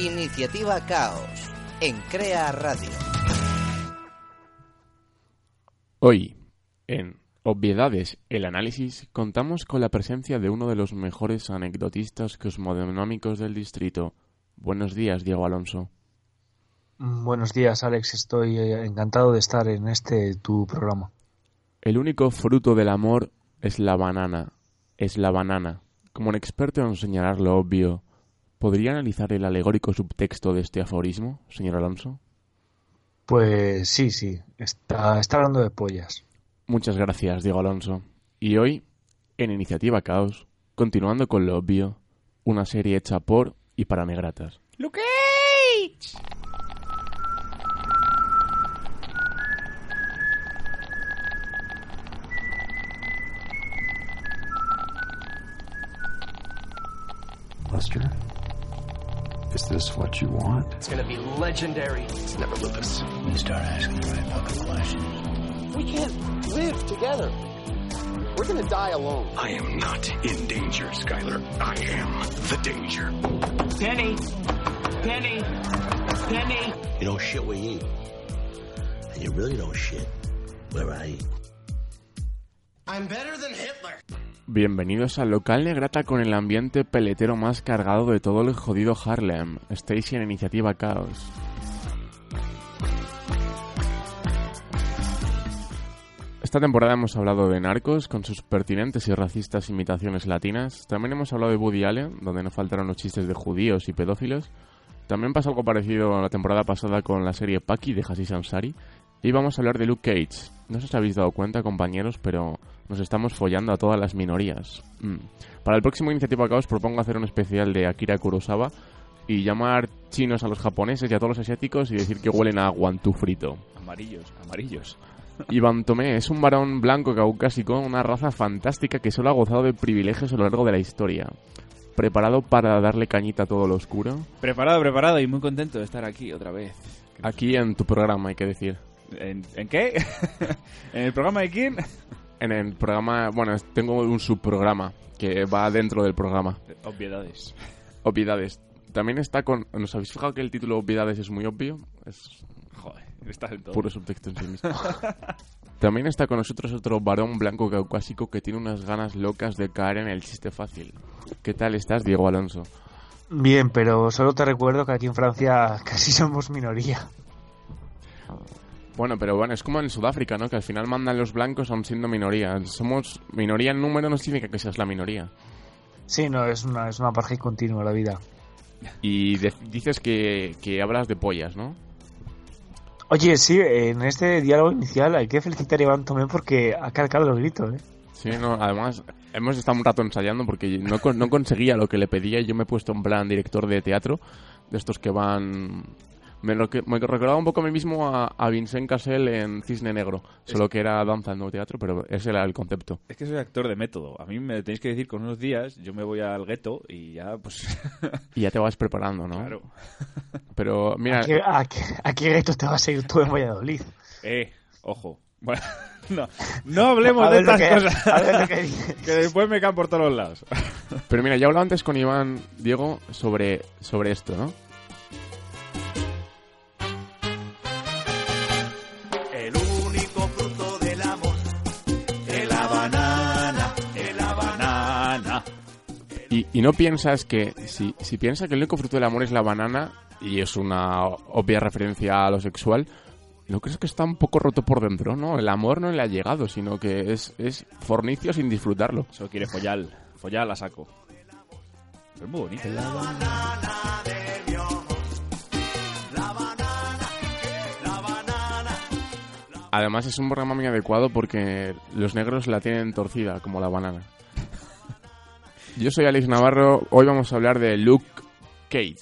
Iniciativa Caos en Crea Radio. Hoy, en Obviedades, el análisis, contamos con la presencia de uno de los mejores anecdotistas cosmodinómicos del distrito. Buenos días, Diego Alonso. Buenos días, Alex. Estoy eh, encantado de estar en este tu programa. El único fruto del amor es la banana. Es la banana. Como un experto en señalar lo obvio, ¿podría analizar el alegórico subtexto de este aforismo, señor Alonso? Pues sí, sí. Está, está hablando de pollas. Muchas gracias, Diego Alonso. Y hoy, en Iniciativa Caos, continuando con lo obvio, una serie hecha por y para negratas. ¡Luke Lester, is this what you want? It's gonna be legendary. It's never Lupus. You start asking the right fucking questions. We can't live together. We're gonna die alone. I am not in danger, Skylar. I am the danger. Penny! Penny! Penny! You don't shit where you eat. And you really don't shit where I eat. I'm better than Hitler. Bienvenidos al local negrata con el ambiente peletero más cargado de todo el jodido Harlem. En Iniciativa Caos. Esta temporada hemos hablado de narcos con sus pertinentes y racistas imitaciones latinas. También hemos hablado de Woody Allen, donde no faltaron los chistes de judíos y pedófilos. También pasó algo parecido a la temporada pasada con la serie Paki de Hassis Ansari. Y vamos a hablar de Luke Cage. No sé si os habéis dado cuenta, compañeros, pero nos estamos follando a todas las minorías. Mm. Para el próximo Iniciativa Caos propongo hacer un especial de Akira Kurosawa y llamar chinos a los japoneses y a todos los asiáticos y decir que huelen a guantú frito. Amarillos, amarillos. Iván Tomé es un varón blanco caucásico, una raza fantástica que solo ha gozado de privilegios a lo largo de la historia. ¿Preparado para darle cañita a todo lo oscuro? Preparado, preparado y muy contento de estar aquí otra vez. Aquí en tu programa, hay que decir. ¿En, en qué? ¿En el programa de quién? En el programa, bueno, tengo un subprograma que va dentro del programa. Obviedades. Obviedades. También está con... ¿Nos habéis fijado que el título Obviedades es muy obvio? Es Joder, estás en todo. puro subtexto en sí mismo. También está con nosotros otro varón blanco caucásico que tiene unas ganas locas de caer en el chiste fácil. ¿Qué tal estás, Diego Alonso? Bien, pero solo te recuerdo que aquí en Francia casi somos minoría. Bueno, pero bueno, es como en Sudáfrica, ¿no? Que al final mandan los blancos aun siendo minoría. Somos minoría en número, no significa que seas la minoría. Sí, no, es una, es una paja continua la vida. Y de- dices que, que hablas de pollas, ¿no? Oye, sí, en este diálogo inicial hay que felicitar a Iván Tomé porque ha calcado los gritos, ¿eh? Sí, no, además hemos estado un rato ensayando porque no, no conseguía lo que le pedía y yo me he puesto en plan director de teatro, de estos que van... Me, me recordaba un poco a mí mismo a, a Vincent Cassel en Cisne Negro, solo que era danza no teatro, pero ese era el concepto. Es que soy actor de método. A mí me tenéis que decir con unos días, yo me voy al gueto y ya, pues... Y ya te vas preparando, ¿no? claro. Pero mira, ¿A qué, a qué- a qué reto te vas a ir tú en Valladolid? Eh, ojo. Bueno, no, no hablemos A de estas que- cosas. a ver lo que dices. que después me caen por todos los lados. pero mira, ya hablaba antes con Iván, Diego, sobre, sobre esto, ¿no? Y, y no piensas que, si, si piensas que el único fruto del amor es la banana, y es una obvia referencia a lo sexual, ¿no crees que está un poco roto por dentro, no? El amor no le ha llegado, sino que es, es fornicio sin disfrutarlo. Solo quiere follar. Follar la saco. Es muy bonito. Además es un programa muy adecuado porque los negros la tienen torcida, como la banana. Yo soy Alex Navarro, hoy vamos a hablar de Luke Cage.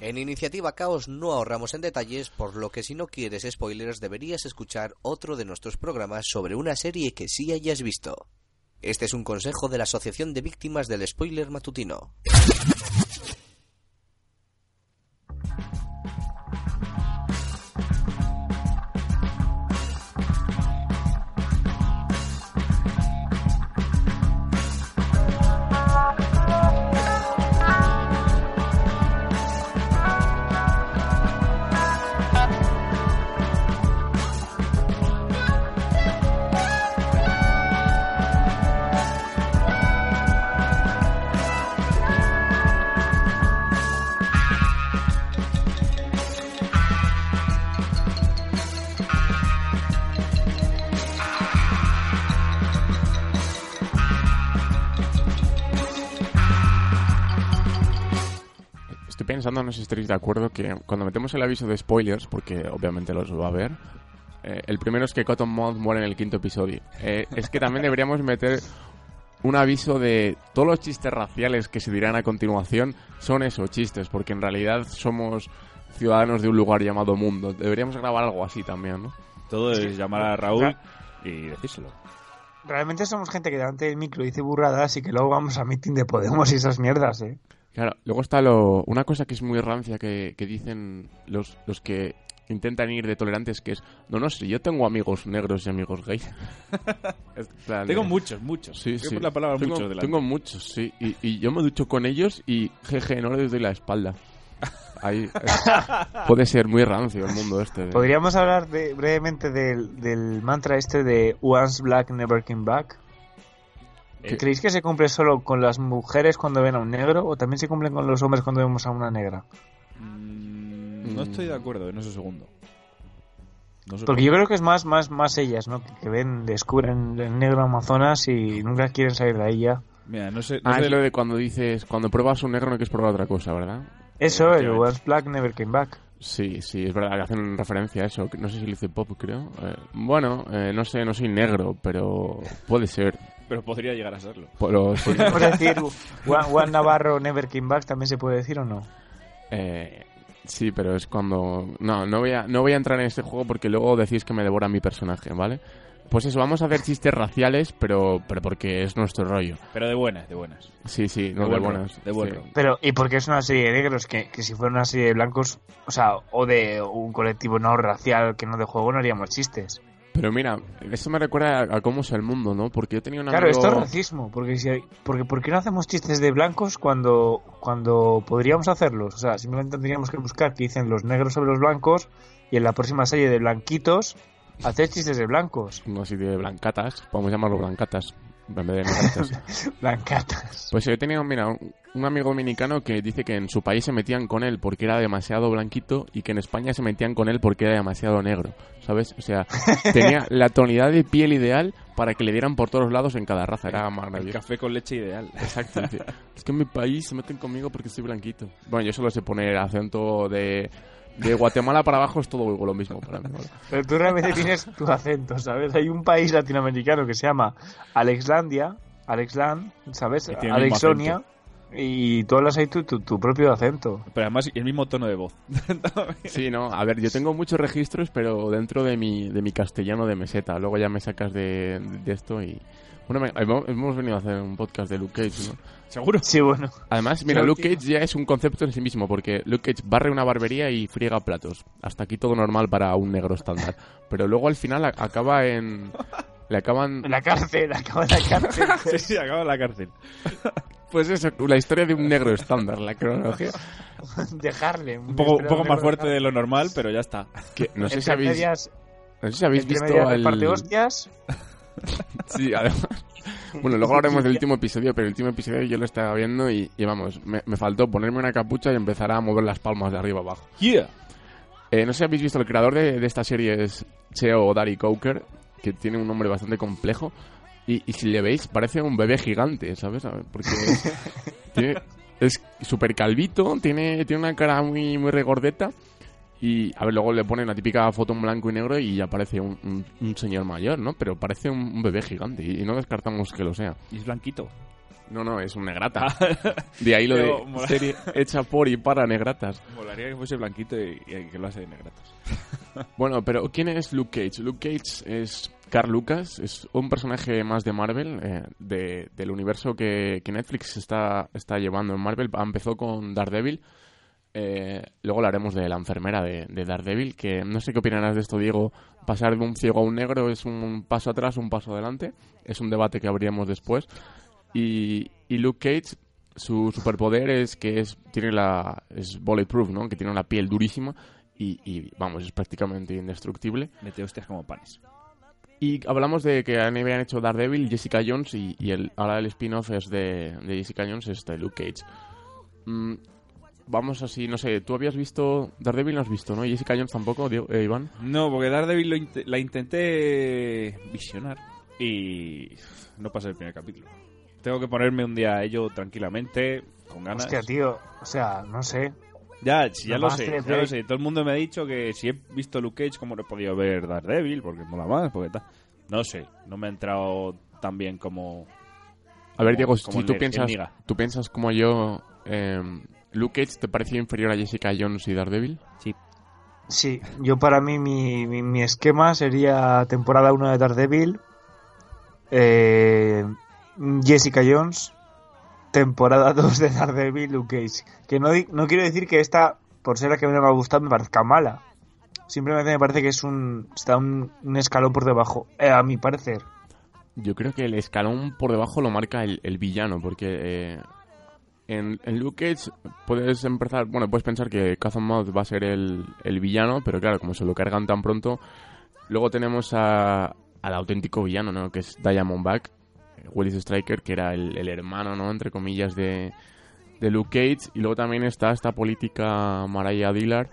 En Iniciativa Caos no ahorramos en detalles, por lo que si no quieres spoilers deberías escuchar otro de nuestros programas sobre una serie que sí hayas visto. Este es un consejo de la Asociación de Víctimas del Spoiler Matutino. Pensando, no sé si estaréis de acuerdo, que cuando metemos el aviso de spoilers, porque obviamente los va a ver, eh, el primero es que Cotton Mouth muere en el quinto episodio. Eh, es que también deberíamos meter un aviso de todos los chistes raciales que se dirán a continuación son esos chistes, porque en realidad somos ciudadanos de un lugar llamado mundo. Deberíamos grabar algo así también, ¿no? Todo es llamar a Raúl y decírselo. Realmente somos gente que delante del micro dice burradas y que luego vamos a meeting de Podemos y esas mierdas, ¿eh? Claro, luego está lo, una cosa que es muy rancia que, que dicen los, los que intentan ir de tolerantes, que es, no, no sé, yo tengo amigos negros y amigos gays. Plan, Tengo muchos, muchos. Sí, sí. la palabra tengo, muchos delante. tengo muchos, sí. Y, y yo me ducho con ellos y, jeje, no les doy la espalda. Ahí, eh, puede ser muy rancio el mundo este. de- Podríamos hablar de- brevemente del, del mantra este de Once Black, Never Came Back. ¿Que Eh, ¿Creéis que se cumple solo con las mujeres cuando ven a un negro o también se cumplen con los hombres cuando vemos a una negra? mm, no estoy de acuerdo en ese segundo. No sé Porque por- yo creo que es más, más, más ellas, ¿no? Que, que ven, descubren el negro Amazonas y nunca quieren salir de ahí ya. Mira, no sé. no Ah, sé- es lo de cuando dices, cuando pruebas un negro no quieres probar otra cosa, ¿verdad? Eso, el. Once Black, Never Came Back. Sí, sí, es verdad que hacen referencia a eso. No sé si lo dice Pop, creo. Eh, bueno, eh, no sé, no soy negro, pero puede ser. Pero podría llegar a serlo. Pero sí. Podemos decir Juan, Juan Navarro, Never Came Back, también se puede decir o no. Eh, sí, pero es cuando... No, no voy, a, no voy a entrar en este juego porque luego decís que me devora mi personaje, ¿vale? Pues eso, vamos a hacer chistes raciales, pero, pero porque es nuestro rollo. Pero de buenas, de buenas. Sí, sí, no de, buen buenas. de buen sí. rollo. Pero, ¿y por qué es una serie de negros? Que, que si fuera una serie de blancos, o sea, o de un colectivo no racial que no de juego, no haríamos chistes. Pero mira, eso me recuerda a, a cómo es el mundo, ¿no? Porque yo tenía un Claro, amigo... esto es racismo, porque si hay- porque ¿por qué no hacemos chistes de blancos cuando, cuando podríamos hacerlos? O sea, simplemente tendríamos que buscar qué dicen los negros sobre los blancos y en la próxima serie de blanquitos hacer chistes de blancos. No así de blancatas, podemos llamarlo blancatas, en vez de negritas. Blancatas. Pues yo tenía, mira, un, un amigo dominicano que dice que en su país se metían con él porque era demasiado blanquito y que en España se metían con él porque era demasiado negro, ¿sabes? O sea, tenía la tonalidad de piel ideal para que le dieran por todos lados en cada raza, era El maravilloso. café con leche ideal. Exacto. es que en mi país se meten conmigo porque soy blanquito. Bueno, yo solo sé poner acento de... De Guatemala para abajo es todo lo mismo para mí. Pero tú realmente tienes tu acento, ¿sabes? Hay un país latinoamericano que se llama Alexlandia, Alexland, ¿sabes? Alexonia. Y tú hablas ahí tu, tu, tu propio acento. Pero además el mismo tono de voz. Sí, no, a ver, yo tengo muchos registros, pero dentro de mi, de mi castellano de meseta. Luego ya me sacas de, de esto y... Bueno, hemos, venido a hacer un podcast de Luke Cage, ¿no? ¿Seguro? Sí, bueno. Además, mira, Luke Cage ya es un concepto en sí mismo, porque Luke Cage barre una barbería y friega platos. Hasta aquí todo normal para un negro estándar. Pero luego al final acaba en... Le acaban... En la cárcel, acaba en la cárcel. Sí, sí, acaba en la cárcel. Pues eso, la historia de un negro estándar, la cronología. de Harlem. Un poco, un poco más fuerte de lo normal, pero ya está. Que no sé si habéis, medias, no sé si habéis visto el... reparte hostias. Sí, además. Bueno, luego hablaremos del último episodio, pero el último episodio yo lo estaba viendo y, y vamos, me, me faltó ponerme una capucha y empezar a mover las palmas de arriba abajo. Yeah. Eh, no sé si habéis visto, el creador de, de esta serie es Cheo Dari Coker, que tiene un nombre bastante complejo. Y, y si le veis, parece un bebé gigante, ¿sabes? Porque tiene, es súper calvito, tiene, tiene una cara muy, muy regordeta. Y, a ver, luego le pone una típica foto en blanco y negro y ya parece un, un- un señor mayor, ¿no? Pero parece un, un bebé gigante y, y no descartamos que lo sea. Y es blanquito. No, no, es un negrata. De ahí lo Pero de mola. serie hecha por y para negratas. Molaría que fuese blanquito y, y que lo hace de negratos. Bueno, pero ¿quién es Luke Cage? Luke Cage es Carl Lucas, es un personaje más de Marvel, eh, de- del universo que, que Netflix está, está llevando en Marvel. Empezó con Daredevil, eh, luego hablaremos de la enfermera de, de Daredevil, que no sé qué opinarás de esto, Diego. Pasar de un ciego a un negro es un paso atrás, un paso adelante. Es un debate que abriremos después. Y, y Luke Cage, su superpoder es que es tiene la es bulletproof, ¿no? Que tiene la piel durísima y, y, vamos, es prácticamente indestructible. Mete hostias como panes. Y hablamos de que habían hecho Daredevil, Jessica Jones y, y el, ahora el spin-off es de, de Jessica Jones, es de Luke Cage. Mm, vamos así, no sé, tú habías visto Daredevil, no has visto, ¿no? Y Jessica Jones tampoco, Diego- eh, Iván. No, porque Daredevil lo int- la intenté visionar y no pasé el primer capítulo. Tengo que ponerme un día a ello tranquilamente, con ganas. Hostia, tío. O sea, no sé. Ya, sí, ya Lo sé, ya lo sé. Todo el mundo me ha dicho que si he visto Luke Cage, ¿cómo no he podido ver Daredevil? Porque mola más, porque tal. No sé, no me ha entrado tan bien como... A ver, Diego, como si tú piensas, tú piensas como yo, eh, Luke Cage te parecía inferior a Jessica Jones y Daredevil. Sí, yo para mí mi, mi, mi esquema sería temporada 1 de Daredevil, eh, Jessica Jones, temporada 2 de Daredevil, Luke Cage. Que no, di- no quiero decir que esta, por ser la que me va a gustar, me parezca mala. Simplemente me parece que es un está un, un escalón por debajo, eh, a mi parecer. Yo creo que el escalón por debajo lo marca el, el villano, porque eh, en, en Luke Cage puedes empezar, bueno, puedes pensar que Mouth va a ser el, el villano, pero claro, como se lo cargan tan pronto, luego tenemos a, al auténtico villano, ¿no? Que es Diamondback, eh, Willis Striker, que era el, el hermano, ¿no? Entre comillas, de, de Luke Cage, y luego también está esta política Mariah Dillard.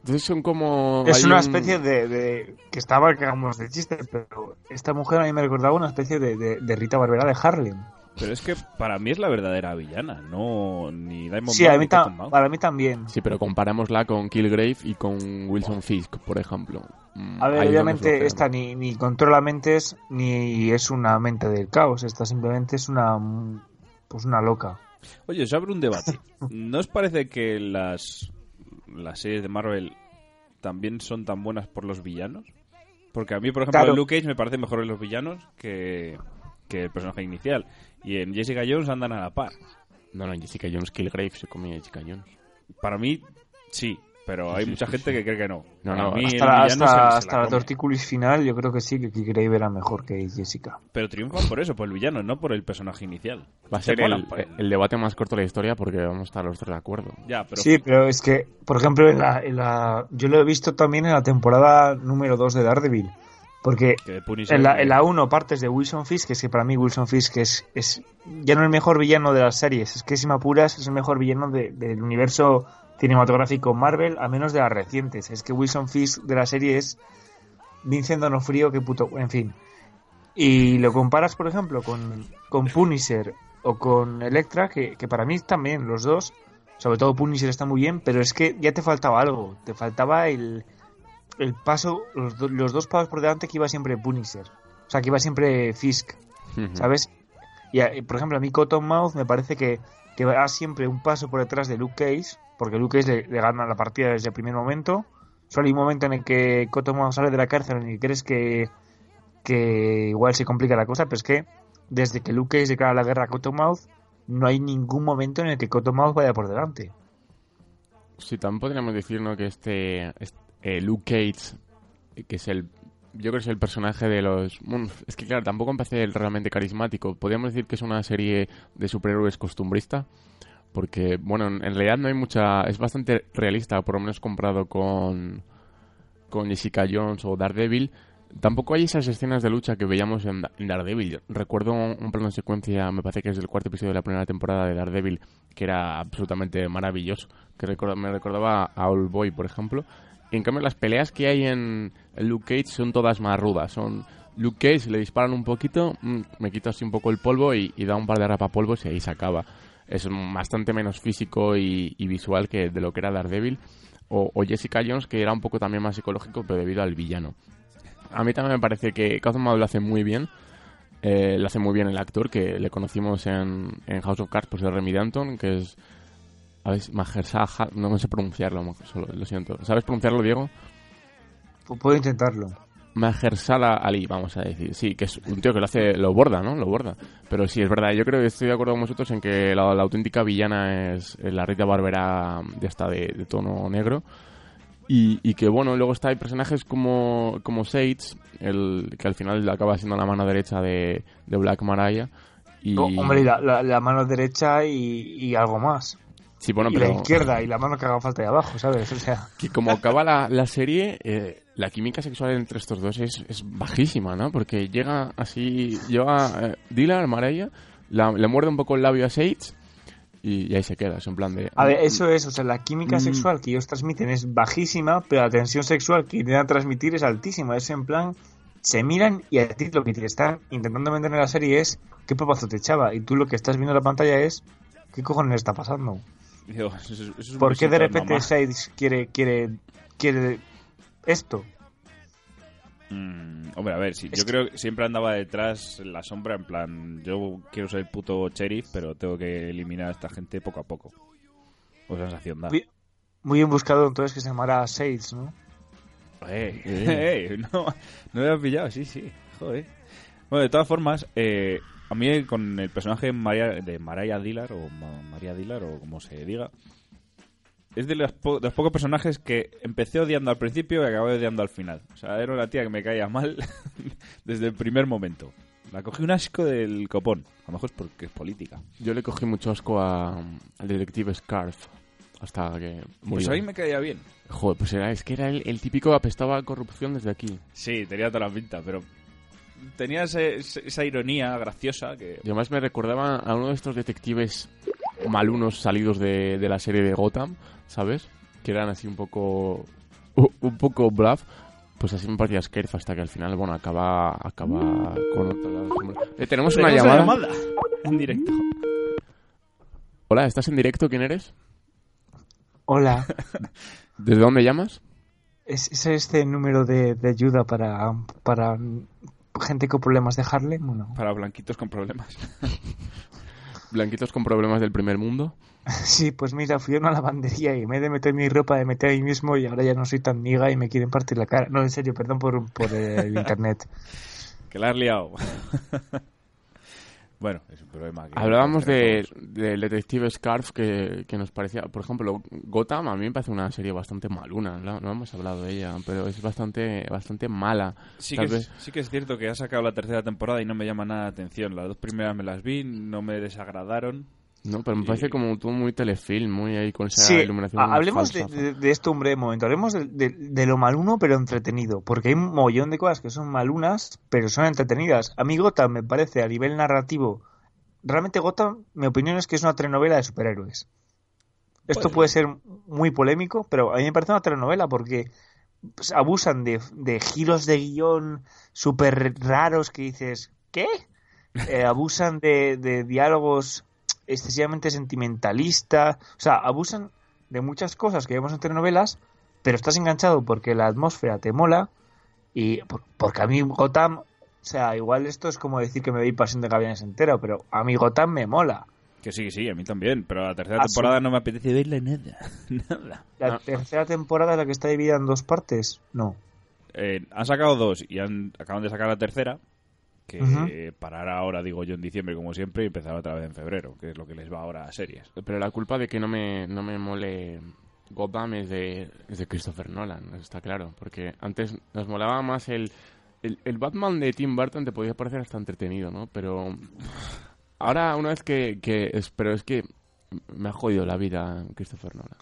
Entonces son como... Es una un- especie de, de- que estaba que hagamos de chiste, pero esta mujer a mí me recordaba una especie de, de, de Rita Barbera de Harlem. Pero es que para mí es la verdadera villana, no ni Diamond Sí, a mí, ta- Cottonmouth. para mí también. Sí, pero comparámosla con Killgrave y con Wilson Fisk, por ejemplo. Mm, A ver, ahí obviamente flojea. esta ni, ni controla mentes ni es una mente del caos. Esta simplemente es una pues una loca. Oye, os abro un debate. ¿No os parece que las, las series de Marvel también son tan buenas por los villanos? Porque a mí, por ejemplo, Claro. en Luke Cage me parecen mejores los villanos que, que el personaje inicial. Y en Jessica Jones andan a la par. No, no, Jessica Jones, Killgrave se comía Jessica Jones. Para mí, sí. Pero hay sí, mucha sí, gente sí. que cree que no. No, no, mí el Hasta, la, hasta, se- se la hasta la come. tortícolis final yo creo que sí, que Grave era mejor que Jessica. Pero triunfan por eso, por el villano, no por el personaje inicial. Va a Se ser el, debate más corto de la historia porque vamos a estar los tres de acuerdo. Ya, pero Sí, pero es que, por ejemplo, en la, en la, yo lo he visto también en la temporada número 2 de Daredevil. Porque en la, en la 1 partes de Wilson Fisk, que es que para mí Wilson Fisk es, es ya no el mejor villano de las series, es que si me apuras es el mejor villano de- del universo cinematográfico Marvel, a menos de las recientes. Es que Wilson Fisk de la serie es Vincent Donofrio, que puto, en fin. Y lo comparas, por ejemplo, con, con Punisher o con Electra, que, que para mí también los dos, sobre todo Punisher está muy bien, pero es que ya te faltaba algo, te faltaba el, el paso, los, do- los dos pasos por delante que iba siempre Punisher. O sea, que iba siempre Fisk. ¿sabes? Y, a- por ejemplo, a mí Cottonmouth me parece que, que va siempre un paso por detrás de Luke Cage, porque Luke Cage le, le gana la partida desde el primer momento. Solo hay un momento en el que Cottonmouth sale de la cárcel que crees que, que igual se complica la cosa, pero es que desde que Luke Cage declara la guerra a Cottonmouth, no hay ningún momento en el que Cottonmouth vaya por delante. Sí, también podríamos decir ¿no? que este, este, eh, Luke Cage, que es el. Yo creo que es el personaje de los. es que claro, tampoco empecé realmente carismático. Podríamos decir que es una serie de superhéroes costumbrista. Porque, bueno, en, realidad no hay mucha. Es bastante realista, por lo menos comparado con. Con Jessica Jones o Daredevil. Tampoco hay esas escenas de lucha que veíamos en, en Daredevil. Recuerdo un, plano de secuencia, me parece que es del cuarto episodio de la primera temporada de Daredevil, que era absolutamente maravilloso. Que recorda- me recordaba a Old Boy, por ejemplo. En cambio, las peleas que hay en, Luke Cage son todas más rudas. Son Luke Cage, le disparan un poquito, mm, me quito así un poco el polvo y, da un par de rapapolvos y ahí se acaba. Es bastante menos físico y, visual que de lo que era Daredevil. O, Jessica Jones, que era un poco también más psicológico, pero debido al villano. A mí también me parece que Cosmo lo hace muy bien. Eh, lo hace muy bien el actor, que le conocimos en, House of Cards por ser Remy Danton, que es... A ver, Mahershala, no me sé pronunciarlo, solo- lo siento. ¿Sabes pronunciarlo, Diego? Pu- Puedo intentarlo. Mahershala Ali, vamos a decir. Sí, que es un tío que lo hace, lo borda, ¿no? Lo borda. Pero sí, es verdad. Yo creo que estoy de acuerdo con vosotros en que la, la auténtica villana es, es la Rita Barbera de esta de, de tono negro. Y, y que bueno, luego está hay personajes como, como Sage, el, que al final acaba siendo la mano derecha de, de Black Mariah. Y, hombre, la, la- la mano derecha y, y algo más. Sí, bueno, y pero la izquierda y la mano que haga falta de abajo, ¿sabes? O sea, que como acaba la, la serie, eh, la química sexual entre estos dos es, es bajísima, ¿no? Porque llega así, llega eh, Dylan, Mariah, la- le muerde un poco el labio a Sage y, y ahí se queda, es en plan de... a ver, eso es, o sea, la química Mm. sexual que ellos transmiten es bajísima, pero la tensión sexual que intentan transmitir es altísima. Es en plan, se miran y a ti lo que te están intentando vender en la serie es qué papazo te echaba. Y tú lo que estás viendo en la pantalla es qué cojones está pasando. Digo, eso es- eso es un ¿Por qué de repente. Sides quiere, quiere, quiere esto? Mm, hombre, a ver, sí, yo que- creo que siempre andaba detrás en la sombra, en plan, yo quiero ser el puto sheriff, pero tengo que eliminar a esta gente poco a poco. O sensación da. Muy, muy bien buscado entonces que se llamará Sides, ¿no? Eh, Eh. eh, no, no me había pillado, sí, sí, joder. Bueno, de todas formas, eh, a mí con el personaje María, de Mariah Dillard, o Ma- María Dillard, o como se diga, es de los, po- de los pocos personajes que empecé odiando al principio y acabé odiando al final. O sea, era una tía que me caía mal desde el primer momento. La cogí un asco del copón. A lo mejor es porque es política. Yo le cogí mucho asco a- al detective Scarf hasta que murió. Pues a mí me caía bien. Joder, pues era, es que era el, el típico que apestaba a corrupción desde aquí. Sí, tenía toda la pinta, pero tenía ese- esa ironía graciosa que... Y además me recordaba a uno de estos detectives malunos salidos de, de la serie de Gotham, ¿sabes? Que eran así un poco un poco bluff. Pues así me parecía Scarf hasta que al final, bueno, acaba, acaba con otra... Eh, tenemos una Tenemos llamada. en directo. Hola, ¿estás en directo? ¿Quién eres? Hola, ¿Desde dónde llamas? ¿es, es este número de, de ayuda para, para gente con problemas de Harlem? Bueno, Para blanquitos con problemas. Blanquitos con problemas del primer mundo. sí, pues mira, fui a una lavandería y en vez de meter mi ropa, de meter ahí mismo y ahora ya no soy tan miga y me quieren partir la cara. No, en serio, perdón por, por el internet. Que la has liado. Bueno, es un problema. que- Hablábamos que de, del detective Scarf que, que nos parecía, por ejemplo, Gotham a mí me parece una serie bastante maluna, no, no hemos hablado de ella, pero es bastante bastante mala. Sí que, es, sí que es cierto que ha sacado la tercera temporada y no me llama nada la atención. Las dos primeras me las vi, no me desagradaron. No, pero me Y- parece como todo muy telefilm, muy ahí con esa Sí, iluminación ha- hablemos de, de- de esto un breve momento. Hablemos de, de- de lo maluno pero entretenido. Porque hay un mollón de cosas que son malunas pero son entretenidas. A mí Gotham me parece a nivel narrativo. Realmente Gotham, mi opinión es que es una telenovela de superhéroes. Esto Puede puede ser muy polémico, pero a mí me parece una telenovela porque pues, abusan de, de giros de guion súper raros que dices, ¿qué? Eh, abusan de, de diálogos excesivamente sentimentalistas. O sea, abusan de muchas cosas que vemos en telenovelas, pero estás enganchado porque la atmósfera te mola y por- porque a mí Gotham, o sea, igual esto es como decir que me doy pasión de Gavianes entero, pero a mí Gotham me mola. Que sí, que sí, a mí también. Pero la tercera Ah, temporada no me apetece verla nada. nada. La tercera temporada es la que está dividida en dos partes. No. Eh, han sacado dos y han, acaban de sacar la tercera. Que Ujú. eh, parará ahora, digo yo, en diciembre como siempre y empezará otra vez en febrero, que es lo que les va ahora a series. Pero la culpa de que no me, no me mole Gotham es de, es de Christopher Nolan, está claro. Porque antes nos molaba más el, el, el Batman de Tim Burton, te podía parecer hasta entretenido, ¿no? Pero ahora, una vez que... que es, pero es que me ha jodido la vida Christopher Nolan.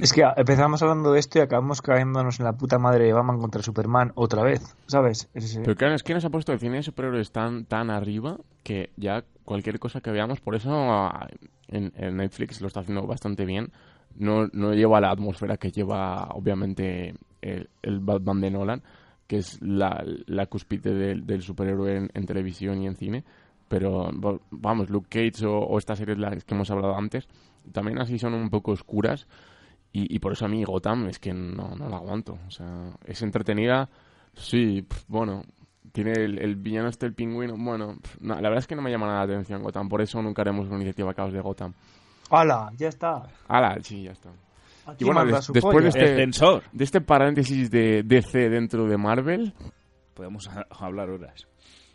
Es que empezamos hablando de esto y acabamos cayéndonos en la puta madre de Batman contra Superman otra vez, ¿sabes? Es- Pero claro, es que nos ha puesto el cine de superhéroes tan, tan arriba que ya cualquier cosa que veamos, por eso ah, en, en Netflix lo está haciendo bastante bien. No, no lleva la atmósfera que lleva, obviamente, el, el Batman de Nolan, que es la, la cúspide del, del superhéroe en, en televisión y en cine. Pero vamos, Luke Cage o, o estas series las que hemos hablado antes, también así son un poco oscuras. Y, y por eso a mí Gotham es que no, no la aguanto. O sea, es entretenida, sí, bueno, tiene el, el villano este, el pingüino. Bueno, no, la verdad es que no me llama nada la atención Gotham, por eso nunca haremos una iniciativa caos de Gotham. ¡Hala! Ya está. ¡Hala! Sí, ya está. Aquí Y bueno, des- después de este, de este paréntesis de DC dentro de Marvel, Podemos hablar horas.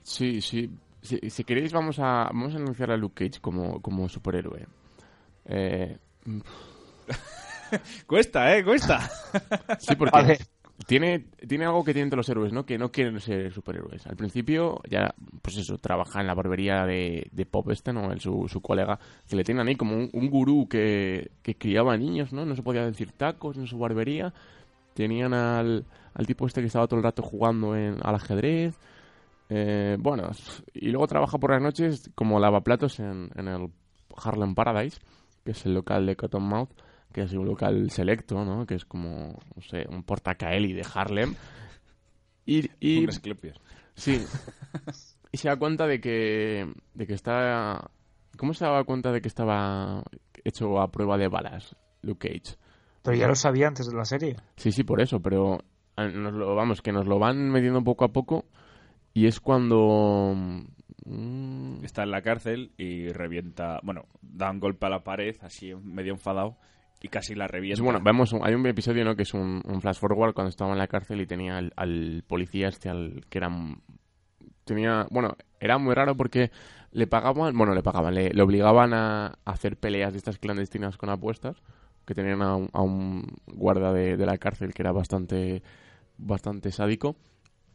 sí, sí. Si, si queréis, vamos a, vamos a anunciar a Luke Cage como, como superhéroe. Eh, Cuesta, ¿eh? Cuesta. sí, porque ver, tiene, tiene algo que tienen todos los héroes, ¿no? Que no quieren ser superhéroes. Al principio, ya, pues eso, trabaja en la barbería de, de Pop este, ¿no? El, su, su colega, que le tienen ahí como un, un gurú que, que criaba niños, ¿no? No se podía decir tacos en su barbería. Tenían al, al tipo este que estaba todo el rato jugando en, al ajedrez. Eh, bueno, y luego trabaja por las noches como lavaplatos en, en el Harlem Paradise, que es el local de Cottonmouth, que es un local selecto, ¿no? Que es como, no sé, un portacaeli de Harlem. Y, y sí, y se da cuenta de que, de que está... ¿Cómo se daba cuenta de que estaba hecho a prueba de balas, Luke Cage. Pero ya lo sabía antes de la serie. Sí, sí, por eso, pero nos lo, vamos, que nos lo van metiendo poco a poco y es cuando... mm, Está en la cárcel y revienta. Bueno, da un golpe a la pared, así medio enfadado, y casi la revienta. es, bueno, vemos, hay un episodio ¿no? que es un, un flash forward cuando estaba en la cárcel y tenía al, al policía este al, que era... Tenía, bueno, era muy raro porque le pagaban, bueno, le pagaban, le, le obligaban a, a hacer peleas de estas clandestinas con apuestas, que tenían a un, a un guarda de, de la cárcel que era bastante, bastante sádico,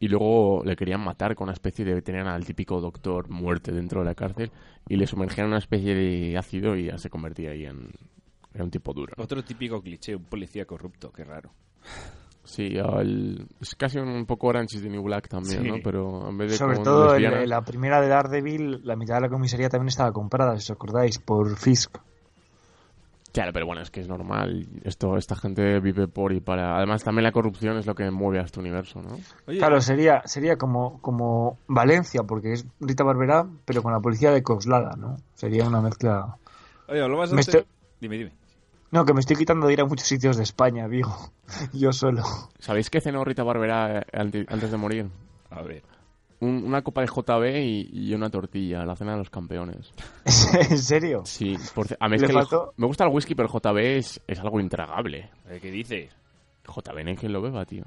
y luego le querían matar con una especie de, tenían al típico doctor muerte dentro de la cárcel, y le sumergían en una especie de ácido y ya se convertía ahí en, era un tipo duro. ¿no? Otro típico cliché, un policía corrupto, qué raro. Sí, el- es casi un poco Orange is the New Black también, Sí. ¿no? Pero en vez de Sobre todo la primera de Daredevil, la mitad de la comisaría también estaba comprada, si os acordáis, por Fisk. Claro, pero bueno, es que es normal. Esto, esta gente vive por y para. Además, también la corrupción es lo que mueve a este universo, ¿no? Oye, Claro, sería, sería como, como Valencia, porque es Rita Barberá, pero con la policía de Coslada, ¿no? Sería una mezcla... oye, Me antes- estoy- Dime, dime. No, que me estoy quitando de ir a muchos sitios de España, digo. Yo solo. ¿Sabéis qué cenó Rita Barberá eh, ante- antes de morir? A ver. Un- una copa de JB y, y una tortilla, la cena de los campeones. ¿En serio? Sí, por a mí es el- me gusta el whisky, pero el JB es, es algo intragable. ¿Qué dices? JB no hay quien lo beba, tío.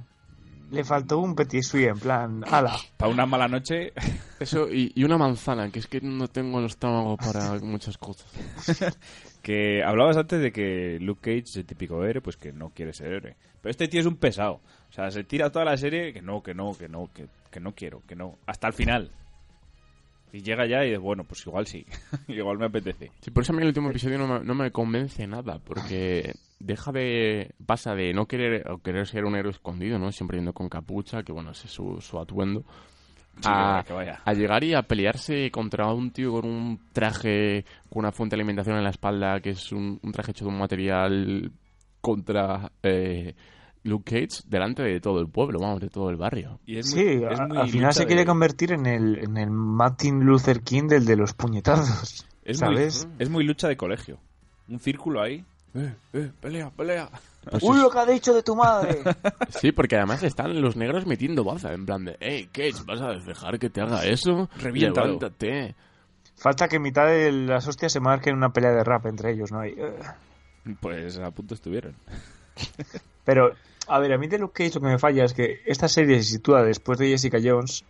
Le faltó un petit suisse, en plan, ala. Para una mala noche, Eso, y, y una manzana, que es que no tengo el estómago para muchas cosas. que hablabas antes de que Luke Cage es el típico héroe, pues que no quiere ser héroe. Pero este tío es un pesado. O sea, se tira toda la serie que no, que no, que no, que, que no quiero, que no. Hasta el final. Y llega ya y dice, bueno, pues igual sí. igual me apetece. Sí, por eso a mí el último episodio no me, no me convence nada, porque deja de... pasa de no querer o querer ser un héroe escondido, ¿no? Siempre yendo con capucha, que bueno, ese es su, su atuendo, Sí, a, vaya, que vaya. a llegar y a pelearse contra un tío con un traje, con una fuente de alimentación en la espalda, que es un, un traje hecho de un material contra eh, Luke Cage, delante de todo el pueblo, vamos, de todo el barrio. Y es Sí, muy- es a- muy al final se quiere de- convertir en el, en el Martin Luther King del de los puñetazos. Es ¿Sabes? Muy, es muy lucha de colegio. Un círculo ahí. Eh, eh, pelea, pelea. Pues ¡Uy, es- lo que ha dicho de tu madre! Sí, porque además están los negros metiendo baza, en plan de, hey, Cage, ¿vas a dejar que te haga eso? Reviéntalo. Levántate. Falta que en mitad de las hostias se marquen una pelea de rap entre ellos, ¿no? Y, eh. Pues a punto estuvieron. Pero, a ver, a mí de Luke Cage lo que me falla es que esta serie se sitúa después de Jessica Jones,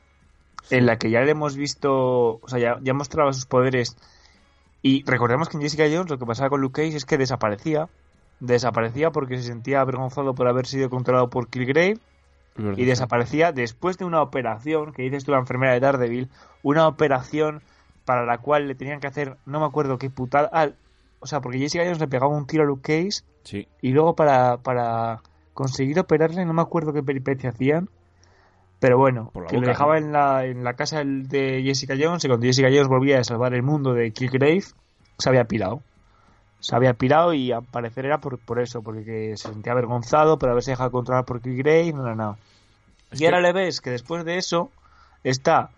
en la que ya le hemos visto, o sea, ya, ya mostraba sus poderes. Y recordemos que en Jessica Jones lo que pasaba con Luke Cage es que desaparecía. Desaparecía porque se sentía avergonzado por haber sido controlado por Killgrave y desaparecía después de una operación, que dices tú la enfermera de Daredevil, una operación para la cual le tenían que hacer, no me acuerdo qué putada, ah, o sea, porque Jessica Jones le pegaba un tiro a Luke Cage Sí. y luego para, para conseguir operarle, no me acuerdo qué peripecia hacían. Pero bueno, que boca, lo dejaba ¿no? en, la, en la casa de Jessica Jones y cuando Jessica Jones volvía a salvar el mundo de Killgrave, se había pirado. Se había pirado y al parecer era por, por eso, porque se sentía avergonzado por haberse dejado controlar por Killgrave, no, no, no. Es y ahora le ves que después de eso está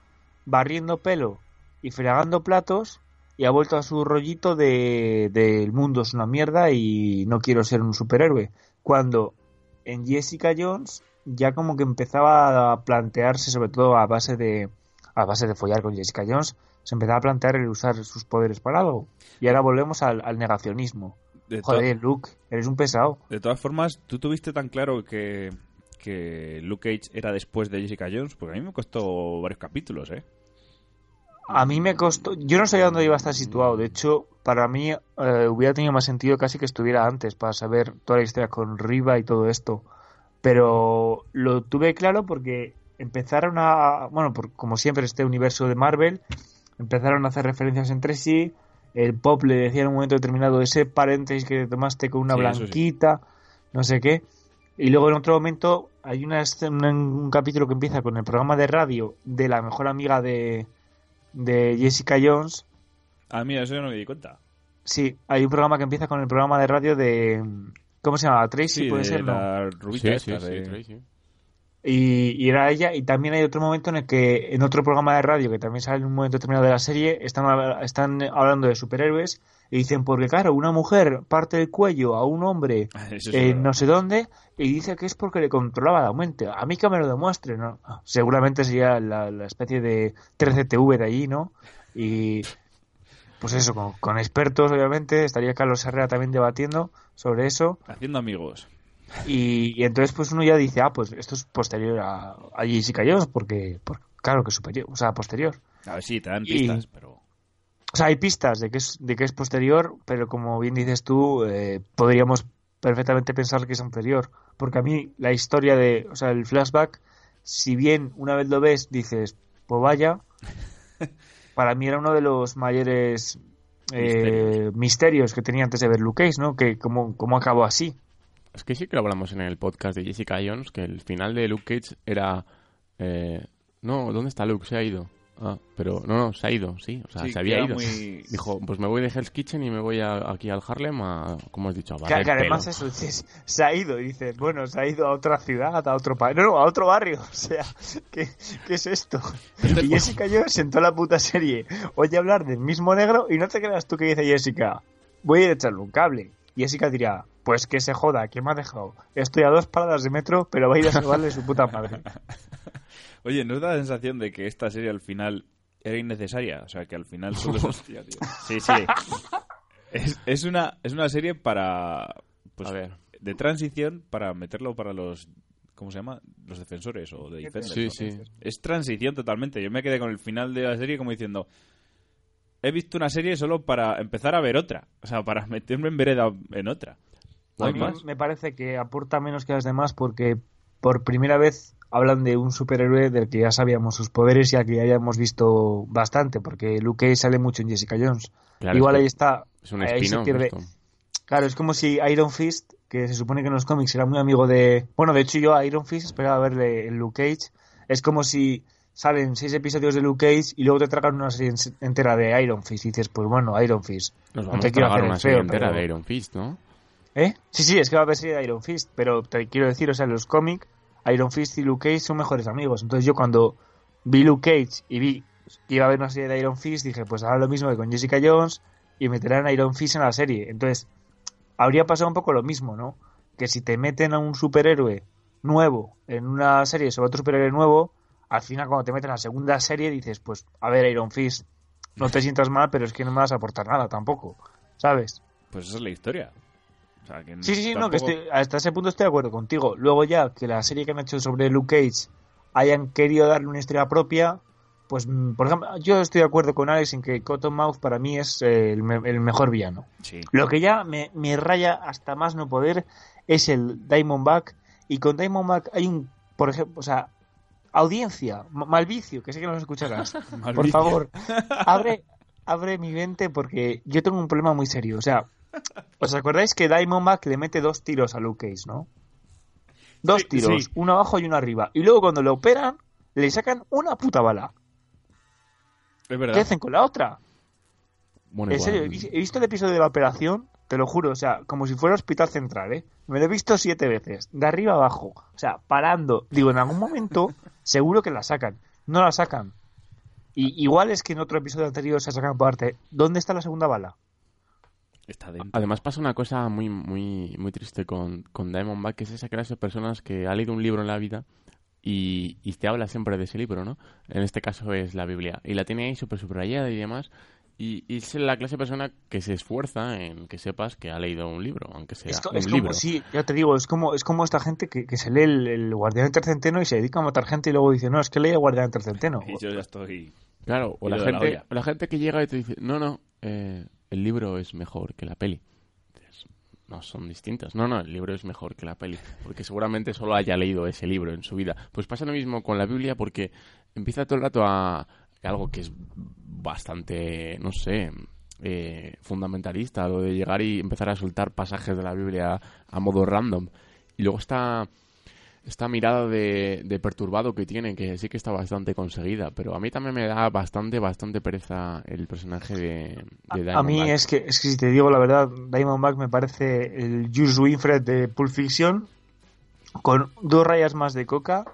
barriendo pelo y fregando platos y ha vuelto a su rollito de, de el mundo es una mierda y no quiero ser un superhéroe. Cuando en Jessica Jones ya como que empezaba a plantearse, sobre todo a base de a base de follar con Jessica Jones, se empezaba a plantear el usar sus poderes para algo. Y ahora volvemos al, al negacionismo. De, Joder, Luke, eres un pesado. de todas formas, ¿tú tuviste tan claro que, que Luke Cage era después de Jessica Jones? Porque a mí me costó varios capítulos, ¿eh? A mí me costó. Yo no sabía dónde iba a estar situado. De hecho, para mí eh, hubiera tenido más sentido casi que estuviera antes para saber toda la historia con Riva y todo esto. Pero lo tuve claro porque empezaron a. Bueno, por, como siempre, este universo de Marvel, empezaron a hacer referencias entre sí. El pop le decía en un momento determinado ese paréntesis que tomaste con una Sí, eso sí. blanquita, no sé qué. Y luego en otro momento hay una escena- un capítulo que empieza con el programa de radio de la mejor amiga de, de Jessica Jones. Ah, mira, eso yo no me di cuenta. Sí, hay un programa que empieza con el programa de radio de... ¿Cómo se llama? Tracy, Sí, puede de ser, ¿no? la rubita Sí, esta sí, de- sí, Tracy. Y, y era ella, y también hay otro momento en el que en otro programa de radio que también sale en un momento determinado de la serie, están, están hablando de superhéroes Y dicen, porque claro, una mujer parte el cuello a un hombre en verdad. no sé dónde y dice que es porque le controlaba la mente. A mí que me lo demuestre, ¿no? Ah, Seguramente sería la, la especie de 13TV de allí, ¿no? Y pues eso, con, con expertos, obviamente, estaría Carlos Herrera también debatiendo sobre eso. Haciendo amigos. Y, y entonces pues uno ya dice, ah, pues esto es posterior a, a Jessica Jones, porque, porque claro que es superior, o sea, posterior. A ver, sí, te dan Y- pistas, pero... O sea, hay pistas de que es, de que es posterior, pero como bien dices tú, eh, podríamos perfectamente pensar que es anterior. Porque a mí la historia de, o sea, el flashback, si bien una vez lo ves, dices, pues vaya, para mí era uno de los mayores eh, Misterios. misterios. que tenía antes de ver Luke Cage, ¿no? Que cómo, cómo acabó así. Es que sí que lo hablamos en el podcast de Jessica Jones, que el final de Luke Cage era... eh, no, ¿dónde está Luke? Se ha ido. Ah, pero no, no, se ha ido, sí. O sea, Sí, se que había ido. muy- Dijo, pues me voy de Hell's Kitchen y me voy a- aquí al Harlem a, como has dicho, a Que, barrer que además eso, dices, se ha ido, y dices, bueno, se ha ido a otra ciudad, a otro país, no, no, a otro barrio, o sea, ¿qué, qué es esto? Y Jessica Jones sentó la puta serie, oye hablar del mismo negro, y no te creas tú que dice Jessica, voy a ir a echarle un cable. Y Jessica diría, pues que se joda, ¿quién me ha dejado? Estoy a dos paradas de metro, pero va a ir a salvarle su puta madre. Oye, ¿no os da la sensación de que esta serie al final era innecesaria? O sea, que al final solo es... Hostia, tío. Sí, sí. Es, es una, es una serie para... Pues, A ver. De transición para meterlo para los... ¿Cómo se llama? Los defensores o de defenders. Sí, ¿no? sí. Es transición totalmente. Yo me quedé con el final de la serie como diciendo... He visto una serie solo para empezar a ver otra. O sea, para meterme en vereda en otra. No A mí más. me parece que aporta menos que las demás porque por primera vez hablan de un superhéroe del que ya sabíamos sus poderes y al que ya hayamos visto bastante, porque Luke Cage sale mucho en Jessica Jones. Claro, Igual es ahí está. Es un ahí se spin-off pierde. esto. Claro, es como si Iron Fist, que se supone que en los cómics era muy amigo de. Bueno, de hecho yo a Iron Fist esperaba verle en Luke Cage. Es como si salen seis episodios de Luke Cage y luego te tragan una serie en- entera de Iron Fist y dices, pues bueno, Iron Fist. Nos no vamos te a quiero hacer una serie feo, entera pero- de Iron Fist, ¿no? ¿Eh? Sí, sí, es que va a haber serie de Iron Fist, pero te quiero decir, o sea, en los cómics, Iron Fist y Luke Cage son mejores amigos. Entonces yo cuando vi Luke Cage y vi que iba a haber una serie de Iron Fist, dije, pues ahora lo mismo que con Jessica Jones y meterán a Iron Fist en la serie. Entonces, habría pasado un poco lo mismo, ¿no? Que si te meten a un superhéroe nuevo en una serie sobre otro superhéroe nuevo, al final cuando te meten a la segunda serie dices, pues, a ver, Iron Fist, no te sientas mal, pero es que no me vas a aportar nada tampoco, ¿sabes? Pues esa es la historia. O sea, que Sí, sí, sí, no, que estoy- hasta ese punto estoy de acuerdo contigo. Luego ya que la serie que han hecho sobre Luke Cage hayan querido darle una historia propia, pues, mm, por ejemplo, yo estoy de acuerdo con Alex en que Cottonmouth para mí es eh, el, me- el mejor villano. Sí. Lo que ya me, me raya hasta más no poder es el Diamondback y con Diamondback hay un, por ejemplo, o sea, audiencia, ma- malvicio, que sé que no nos escucharás. Por favor, abre, abre mi mente porque yo tengo un problema muy serio. O sea, ¿os acordáis que Diamondback le mete dos tiros a Luke Cage, no? Dos Sí, tiros, sí. uno abajo y uno arriba. Y luego cuando le operan, le sacan una puta bala. Es verdad. ¿Qué hacen con la otra? Bueno, En serio, he vis- he visto el episodio de la operación, te lo juro, o sea, como si fuera hospital central, ¿eh? Me lo he visto siete veces, de arriba a abajo, o sea, parando. Digo, en algún momento seguro que la sacan. No la sacan. Y igual es que en otro episodio anterior se sacan parte. ¿Dónde está la segunda bala? Está dentro. Además pasa una cosa muy muy muy triste con, con Diamondback, que es esa clase de personas que ha leído un libro en la vida y, y te habla siempre de ese libro, ¿no? En este caso es la Biblia. Y la tiene ahí súper subrayada y demás. Y, y es la clase de persona que se esfuerza en que sepas que ha leído un libro, aunque sea Es, un es como, libro. sí, ya te digo, es como, es como esta gente que, que se lee el, el Guardián Intercenteno y se dedica a matar gente y luego dice, no, es que leí el Guardián Intercenteno. Y yo ya estoy... Claro, o la la gente, olla. o la gente que llega y te dice, no, no, eh, el libro es mejor que la peli. No, son distintas. No, no, el libro es mejor que la peli. Porque seguramente solo haya leído ese libro en su vida. Pues pasa lo mismo con la Biblia porque empieza todo el rato a algo que es bastante, no sé, eh, fundamentalista, lo de llegar y empezar a soltar pasajes de la Biblia a modo random. Y luego está esta mirada de, de perturbado que tiene, que sí que está bastante conseguida, pero a mí también me da bastante, bastante pereza el personaje de, de A mí Diamondback. es que, es que si te digo la verdad, Diamondback me parece el Jules Winfred de Pulp Fiction con dos rayas más de coca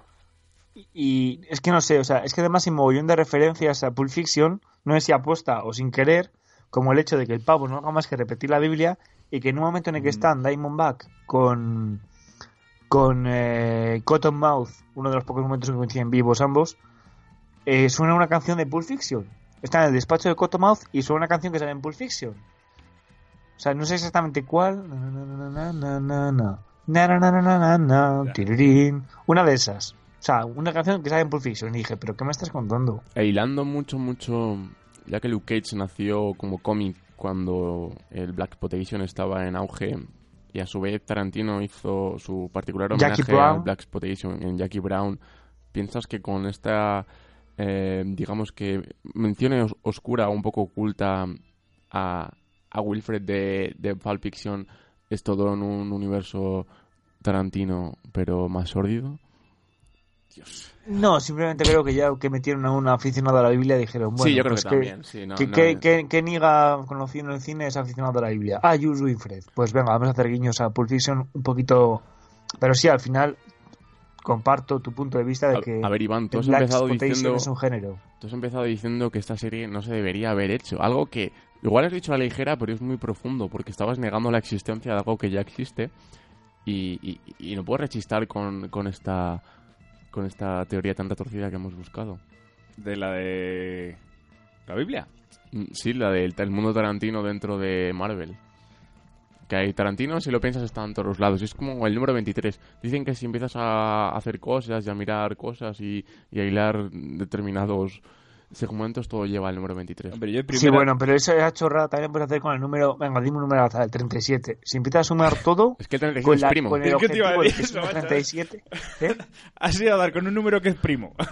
y es que no sé, o sea, es que además hay mogollón de referencias a Pulp Fiction, no sé si aposta o sin querer, como el hecho de que el pavo no haga más que repetir la Biblia y que en un momento en el que están Diamondback con con eh, Cottonmouth, uno de los pocos momentos que coinciden vivos ambos, eh, suena una canción de Pulp Fiction. Está en el despacho de Cottonmouth y suena una canción que sale en Pulp Fiction. O sea, no sé exactamente cuál. Una de esas. O sea, una canción que sale en Pulp Fiction. Y dije, ¿pero qué me estás contando? E hilando mucho, mucho, ya que Luke Cage nació como cómic cuando el Black Exploitation estaba en auge y a su vez Tarantino hizo su particular homenaje al Black Exploitation en Jackie Brown, ¿piensas que con esta, eh, digamos que mención os- oscura, un poco oculta a, a Wilfred de, de Pulp Fiction es todo en un universo Tarantino pero más sórdido? No, simplemente creo que ya que metieron a un aficionado a la Biblia dijeron, bueno, sí, yo creo pues que también. Sí, no, ¿Qué, no, qué, qué- qué niga conocido en el cine es aficionado a la Biblia? Ah, Jules Winfred. Pues venga, vamos a hacer guiños a Pulp Fiction un poquito... Pero sí, al final comparto tu punto de vista de que a ver, Iván, tú has empezado diciendo- es un género. Tú has empezado diciendo que esta serie no se debería haber hecho. Algo que igual has dicho a la ligera, pero es muy profundo, porque estabas negando la existencia de algo que ya existe. Y, y- y no puedo rechistar con, con esta con esta teoría tan retorcida que hemos buscado. De la de. ¿La Biblia? Mm, Sí, la del el mundo Tarantino dentro de Marvel. Que hay Tarantino, si lo piensas, está en todos los lados. Es como el número 23. Dicen que si empiezas a hacer cosas y a mirar cosas y, y a hilar determinados segmentos, todo lleva al número 23. Hombre, yo Sí, bueno, pero esa chorrada también puedes hacer con el número... Venga, dime un número al azar, el 37. Si empiezas a sumar todo... Es que el 37 con, es la- primo. con el Es que te iba a decir eso, sea macho. 37... ¿eh? Has ido a dar con un número que es primo.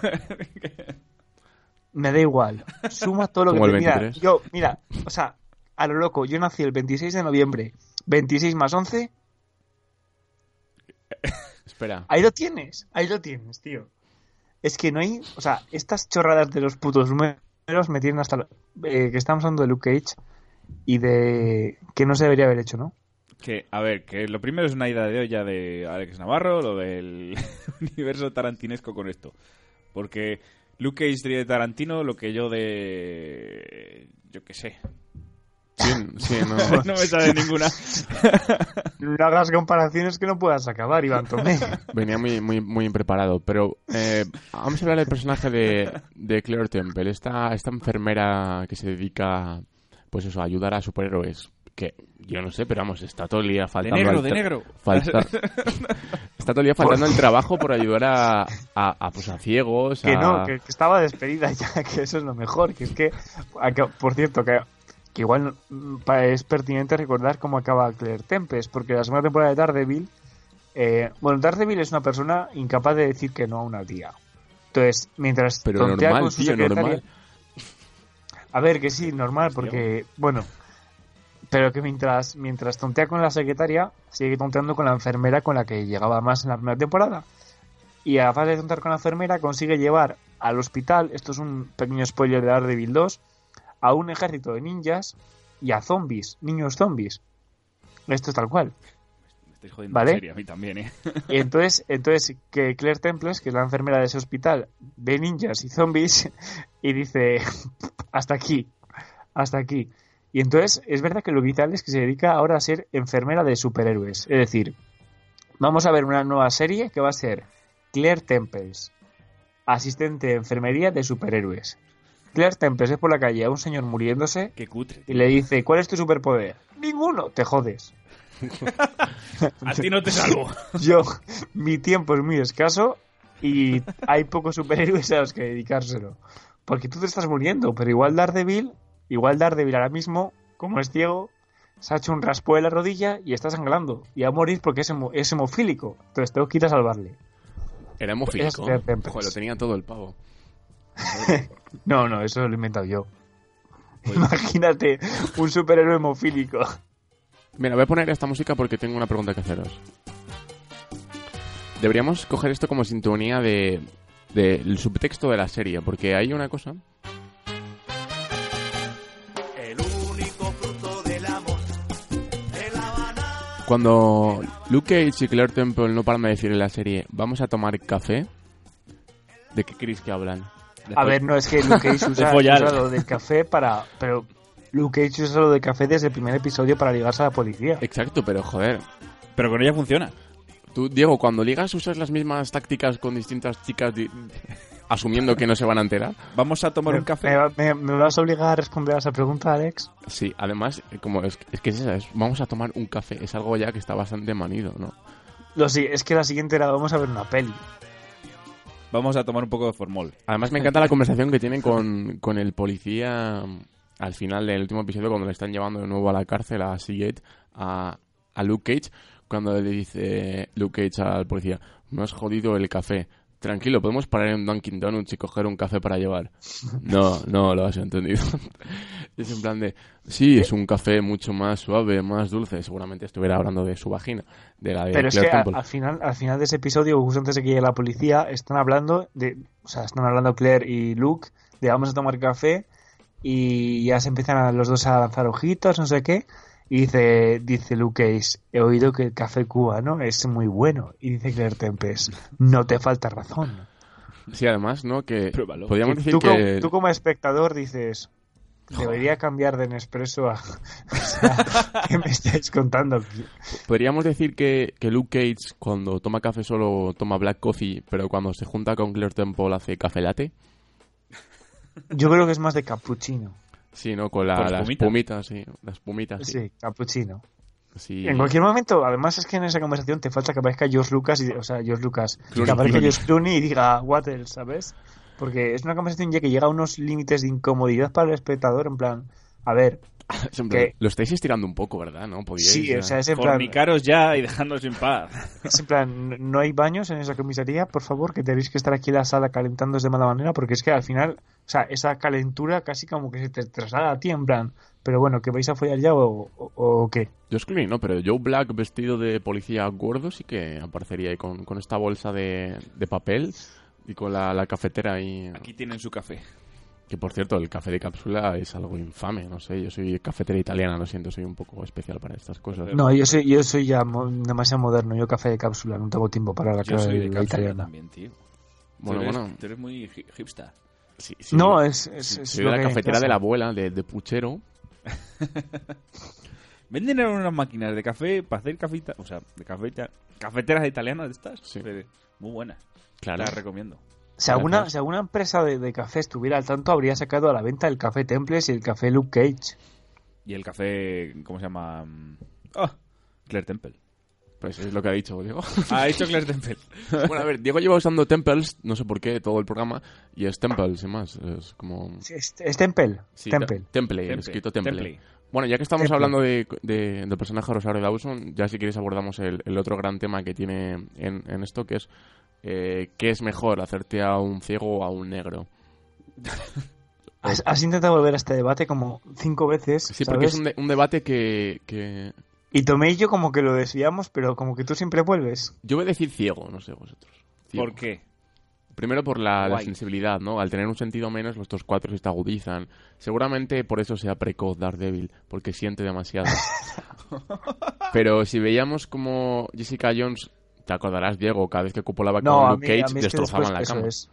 Me da igual. Suma todo lo Como que el te mira. 23. Yo, mira, o sea, a lo loco, yo nací el 26 de noviembre. 26 más 11, Espera. ahí lo tienes. Ahí lo tienes, tío. Es que no hay, o sea, estas chorradas de los putos números me hasta eh, que estamos hablando de Luke Cage y de que no se debería haber hecho, ¿no? Que, a ver, que lo primero es una ida de olla de Alex Navarro, lo del universo tarantinesco con esto. Porque Luke Cage de Tarantino, lo que yo de... yo qué sé. Sí, sí, no. no me sale ninguna. No hagas comparaciones que no puedas acabar, Iván Tomé. Venía muy, muy, muy impreparado. Pero eh, vamos a hablar del personaje de, de Claire Temple, esta, esta enfermera que se dedica pues eso, a ayudar a superhéroes. Que yo no sé, pero vamos, está todo el día De faltando. negro, al de negro. falta- está todo el día faltando el trabajo por ayudar a, a, a, pues, a ciegos. Que a- no, que, que estaba despedida ya, que eso es lo mejor. Que es que, por cierto, que, que igual mm, es pertinente recordar cómo acaba Claire Tempest, porque la segunda temporada de Daredevil, eh, bueno, Daredevil es una persona incapaz de decir que no a una tía. Entonces, mientras Pero tontea normal, con su tío, secretaria- normal. A ver, que sí, normal, porque, bueno, pero que mientras, mientras tontea con la secretaria, sigue tonteando con la enfermera con la que llegaba más en la primera temporada. Y a base de tontear con la enfermera, consigue llevar al hospital, esto es un pequeño spoiler de Daredevil 2, a un ejército de ninjas y a zombies, niños zombies. Esto es tal cual. Me estáis jodiendo ¿Vale? en serio, a mí también, ¿eh? Y entonces, entonces que Claire Temples, que es la enfermera de ese hospital, ve ninjas y zombies y dice, hasta aquí, hasta aquí. Y entonces es verdad que lo Alex es que se dedica ahora a ser enfermera de superhéroes. Es decir, vamos a ver una nueva serie que va a ser Claire Temples, asistente de enfermería de superhéroes. Claire Temples es por la calle a un señor muriéndose Qué cutre. y le dice, ¿cuál es tu superpoder? Ninguno, te jodes. A ti no te salvo. Yo, mi tiempo es muy escaso y hay pocos superhéroes a los que dedicárselo. Porque tú te estás muriendo, pero igual Daredevil, igual Daredevil ahora mismo, como es ciego, se ha hecho un raspo de la rodilla y está sangrando. Y va a morir porque es, hemo- es hemofílico. Entonces tengo que ir a salvarle. Era hemofílico. Joder, lo tenía todo el pavo. No, no, eso lo he inventado yo. Imagínate un superhéroe hemofílico. Mira, voy a poner esta música porque tengo una pregunta que haceros. Deberíamos coger esto como sintonía de del subtexto de la serie, porque hay una cosa El único fruto del amor de la banana. Cuando Luke Cage y Claire Temple no paran de decir en la serie vamos a tomar café, ¿de qué creéis que hablan? A ver, no es que Luke Cage usa, lo del café para. Pero Luke Cage usa lo de café desde el primer episodio para ligarse a la policía. Exacto, pero joder. Pero con ella funciona. Tú, Diego, cuando ligas usas las mismas tácticas con distintas chicas di- asumiendo que no se van a enterar. Vamos a tomar ¿Me, un café. me va- me- me vas a obligar a responder a esa pregunta, Alex? Sí, además, como es, es que es esa, es, vamos a tomar un café, es algo ya que está bastante manido, ¿no? Lo sí, es que la siguiente era vamos a ver una peli. Vamos a tomar un poco de formol. Además me encanta la conversación que tienen con, con el policía mm, al final del último episodio cuando le están llevando de nuevo a la cárcel a Seagate, a, a Luke Cage, cuando le dice Luke Cage al policía, me has jodido el café. Tranquilo, podemos parar en Dunkin' Donuts y coger un café para llevar. No, no lo has entendido. es en plan de, sí, es un café mucho más suave, más dulce. Seguramente estuviera hablando de su vagina, de la de Pero es que Temple. al final, al final de ese episodio, justo antes de que llegue la policía, están hablando de, o sea, están hablando Claire y Luke de vamos a tomar café y ya se empiezan a, los dos a lanzar ojitos, no sé qué. Y dice, dice Luke Cage, he oído que el café cubano es muy bueno. Y dice Claire Tempest, no te falta razón. Sí, además, ¿no? Que Pruébalo. podríamos decir tú, que... como, tú como espectador dices, debería cambiar de Nespresso a... o sea, ¿Qué me estáis contando? Podríamos decir que, que Luke Cage cuando toma café solo toma black coffee, pero cuando se junta con Claire Temple hace café latte. Yo creo que es más de cappuccino. Sí, ¿no? Con la, ¿Con las pumitas, sí. Las pumitas, sí. Sí, cappuccino. Sí. En cualquier momento, además es que en esa conversación te falta que aparezca George Lucas, y, o sea, George Lucas, Clooney, que aparezca Clooney. George Clooney y diga, what else, ¿sabes? Porque es una conversación ya que llega a unos límites de incomodidad para el espectador, en plan, a ver, que- Lo estáis estirando un poco, ¿verdad? ¿No? Podíais, sí, o sea, es en plan, Fornicaros ya y dejadnos en paz. es en plan, no hay baños en esa comisaría, por favor, que tenéis que estar aquí en la sala calentándoos de mala manera, porque es que al final, o sea, esa calentura casi como que se te traslada a ti, en plan, pero bueno, ¿que vais a follar ya o, o, o qué? George Clooney, no, pero Joe Black vestido de policía gordo sí que aparecería ahí con, con esta bolsa de, de papel y con la, la cafetera ahí. Aquí tienen su café. Que por cierto, el café de cápsula es algo infame, no sé. Yo soy cafetera italiana, lo siento, soy un poco especial para estas cosas. No, yo soy, yo soy ya mo- demasiado moderno, yo café de cápsula, no tengo tiempo para la, Yo soy de la cápsula italiana. también, tío. Bueno, tú eres, bueno. Tú eres muy hi- hipster. Sí, sí. No, es, es, Sí, es soy lo de que la cafetera de la abuela, de, de puchero. Venden ahora unas máquinas de café para hacer cafita, o sea, de café, ita- cafeteras italianas de estas. Sí. Muy buenas. Claro. Las recomiendo. Si alguna, Gracias. si alguna empresa de, de café estuviera al tanto, habría sacado a la venta el café Temples y el café Luke Cage. Y el café, ¿cómo se llama? Mm, Ah, Claire Temple. Pues es lo que ha dicho Diego. Ha dicho Claire Temple. bueno, a ver, Diego lleva usando Temples, no sé por qué, todo el programa, y es Temples, sin más. Es como... Sí, Es, es Temple. Sí, Temple. te- Temple, Temple, escrito Temple. Temple. Bueno, ya que estamos Temple. hablando de, de- del personaje de Rosario Dawson, ya si quieres abordamos el, el otro gran tema que tiene en, en esto, que es eh, ¿qué es mejor, hacerte a un ciego o a un negro? Has, has intentado volver a este debate como cinco veces, Sí, porque es un, de- un debate que, que... Y Tomé y yo como que lo desviamos, pero como que tú siempre vuelves. Yo voy a decir ciego, no sé vosotros. Ciego. ¿Por qué? Primero por la, sensibilidad, ¿no? Al tener un sentido menos, los otros cuatro se te agudizan. Seguramente por eso sea precoz Daredevil, porque siente demasiado. Pero si veíamos como Jessica Jones, te acordarás, Diego, cada vez que No, con a Luke mí, a Cage, mí es que destrozaban después la eso cama. Es,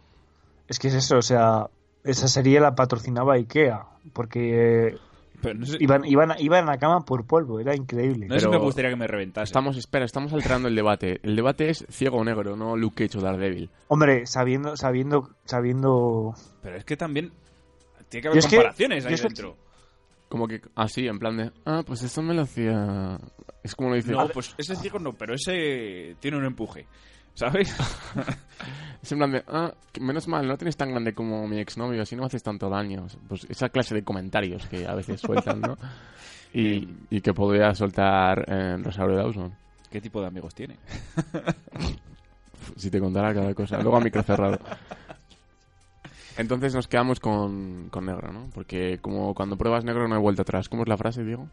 es que es eso, o sea, esa serie la patrocinaba Ikea, porque eh, Pero no sé, iban, iban, iban a la cama por polvo, era increíble. no sé me gustaría que me reventase. Estamos, espera, estamos alterando el debate. El debate es ciego o negro, no Luke Cage o Daredevil. Hombre, sabiendo, sabiendo, sabiendo... Pero es que también tiene que Yo haber es que- comparaciones ahí que- dentro. Como que así, en plan de, ah, pues esto me lo hacía... Es como lo dice... No, pues ese ciego no, pero ese tiene un empuje. ¿Sabes? Es en plan de, ah, menos mal, no tienes tan grande como mi exnovio, así no me haces tanto daño. Pues esa clase de comentarios que a veces sueltan, ¿no? Y, y que podría soltar eh, Rosario Dawson. ¿Qué tipo de amigos tiene? Si te contara cada cosa. Luego a micro cerrado. Entonces nos quedamos con, con negro, ¿no? Porque como cuando pruebas negro no hay vuelta atrás. ¿Cómo es la frase, Diego?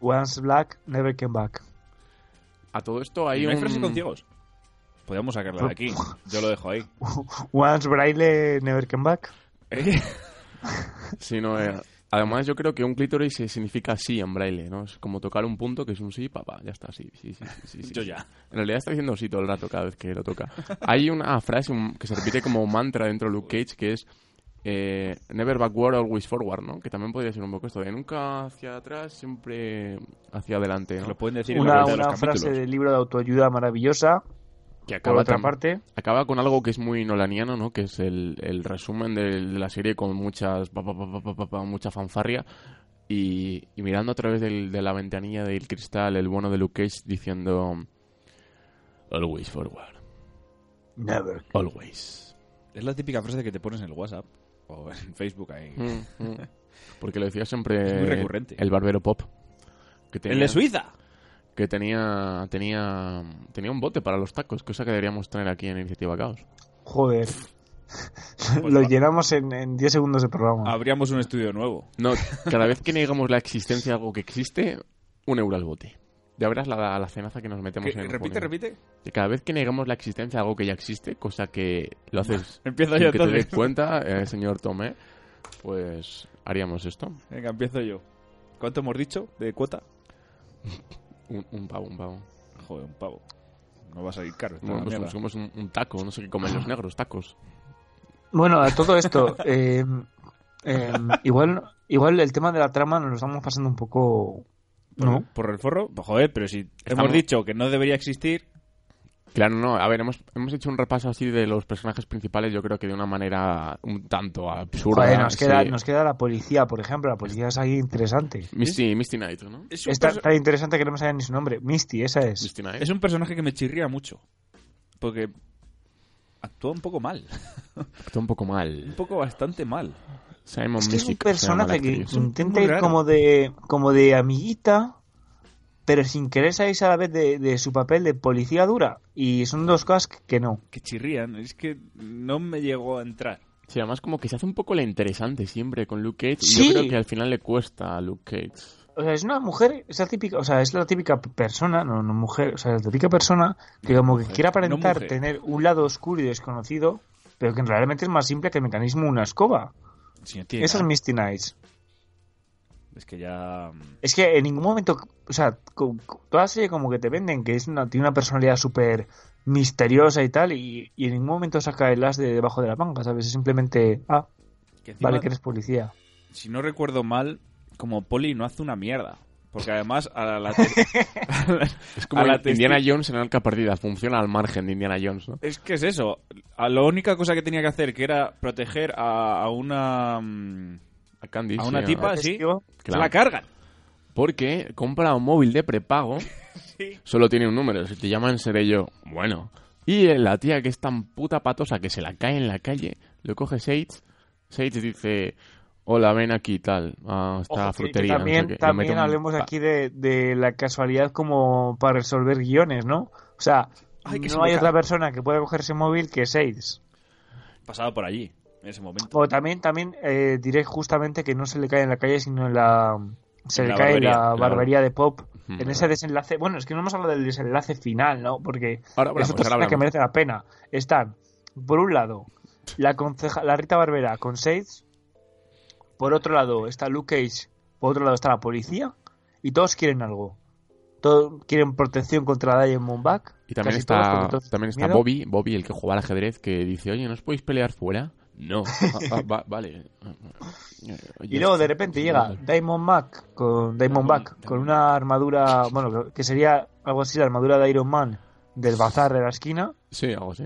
Once black, never came back. A todo esto hay ¿No hay un... frases con ciegos? Podríamos sacarla de aquí. Yo lo dejo ahí. Once braille, never came back. Sí, no, eh, además yo creo que un clítoris eh, significa sí en braille, ¿no? Es como tocar un punto que es un sí, papá, ya está, sí, sí, sí. sí, sí, sí. Yo ya. En realidad está diciendo sí todo el rato cada vez que lo toca. Hay una frase un- que se repite como mantra dentro de Luke Cage que es eh, Never Backward, Always Forward, ¿no? Que también podría ser un poco esto de nunca hacia atrás, siempre hacia adelante, ¿no? Lo pueden decir en la Una, los una frase del libro de autoayuda maravillosa. Que Por acaba, otra parte, acaba con algo que es muy nolaniano, ¿no? Que es el, el resumen de, de la serie con muchas pa, pa, pa, pa, pa, pa, pa, mucha fanfarria y, y mirando a través del- de la ventanilla del cristal el bueno de Luke Cage diciendo Always forward, never. always. Es la típica frase que te pones en el WhatsApp o en Facebook ahí. Mm, mm. Porque lo decía siempre Es muy recurrente. el barbero pop. Que ¡El de Suiza! que tenía tenía tenía un bote para los tacos, cosa que deberíamos tener aquí en Iniciativa Caos. Joder. Pues Lo va. llenamos en, en 10 segundos de programa. Abríamos un estudio nuevo. No, cada vez que negamos la existencia de algo que existe, un euro al bote. Ya verás la, la cenaza que nos metemos ¿Qué? en Repite, junio. repite. Que cada vez que negamos la existencia de algo que ya existe, cosa que lo haces Empiezo yo que te des cuenta, eh, señor Tomé, pues haríamos esto. Venga, empiezo yo. ¿Cuánto hemos dicho de cuota? Un, un pavo, un pavo. Joder, un pavo. No va a salir caro. esta Bueno, pues somos un, un taco, no sé qué comen los negros, tacos. Bueno, a todo esto, eh, eh, igual, igual el tema de la trama nos lo estamos pasando un poco. ¿No? Por el forro, pues, joder, pero si Estamos- hemos dicho que no debería existir, Claro, no, a ver, hemos, hemos hecho un repaso así de los personajes principales, yo creo que de una manera un tanto absurda. Joder, nos queda, sí. nos queda la policía, por ejemplo. La policía es ahí interesante. Misty, Misty Knight, ¿no? es un, Es tan, perso- tan interesante que no me ni su nombre. Misty, esa es. Misty Knight. es un personaje que me chirría mucho. Porque actúa un poco mal. Está un poco mal. Un poco bastante mal. Simon Es que es un personaje que intenta ir como de, como de amiguita, pero sin querer salirse a la vez de, de su papel de policía dura. Y son dos cosas que, no. Que chirrían. Es que no me llegó a entrar. Sí, además como que se hace un poco la interesante siempre con Luke Cage. Y Sí. yo creo que al final le cuesta a Luke Cage. O sea, es una mujer, es la típica, o sea, es la típica persona, no, no mujer, o sea, la típica persona que como que quiere aparentar tener un lado oscuro y desconocido, pero que realmente es más simple que el mecanismo de una escoba. Si no tiene Esa es. Misty Knights. Es que ya... Es que en ningún momento, o sea, toda serie como que te venden que es una, tiene una personalidad súper misteriosa y tal, y, y en ningún momento saca el as de debajo de la manga, ¿sabes? Es simplemente, ah, que encima, vale que eres policía. Si no recuerdo mal, como Poli no hace una mierda. Porque además a la... Es como a la Indiana Jones en Arca Perdida. Funciona al margen de Indiana Jones, ¿no? Es que es eso. A la única cosa que tenía que hacer, que era proteger a, a una... mm, A Candy, A sí, una tipa, sí. Se Claro. la cargan. Porque compra un móvil de prepago. Solo tiene un número. Si te llaman, seré yo. Bueno. Y la tía que es tan puta patosa que se la cae en la calle, lo coge Sage. Sage dice: Hola, ven aquí, tal. A esta Ojo, que- que frutería. no sé también. Le también un hablemos aquí de, de la casualidad como para resolver guiones, ¿no? O sea, Ay, que se no hay otra persona que pueda coger ese móvil que Sales. Pasaba por allí, en ese momento. O también, también eh, diré justamente que no se le cae en la calle, sino en la... Se En le la cae en barbería, la claro. barbería de Pop. En ese desenlace... Bueno, es que no hemos hablado del desenlace final, ¿no? Porque Ahora es hablamos, otra escena que merece la pena. Están, por un lado, la, conceja, la Rita Barbera con Sage. Por otro lado está Luke Cage. Por otro lado está la policía. Y todos quieren algo. Todos quieren protección contra Diamondback. Y también está, porque todos también está miedo. Bobby, Bobby, el que juega al ajedrez, que dice, oye, ¿no os podéis pelear fuera? No. Ah, ah, va- vale. Y luego de repente llega Diamondback con Diamondback con una armadura, bueno, que sería algo así la armadura de Iron Man del bazar de la esquina, Sí, algo así.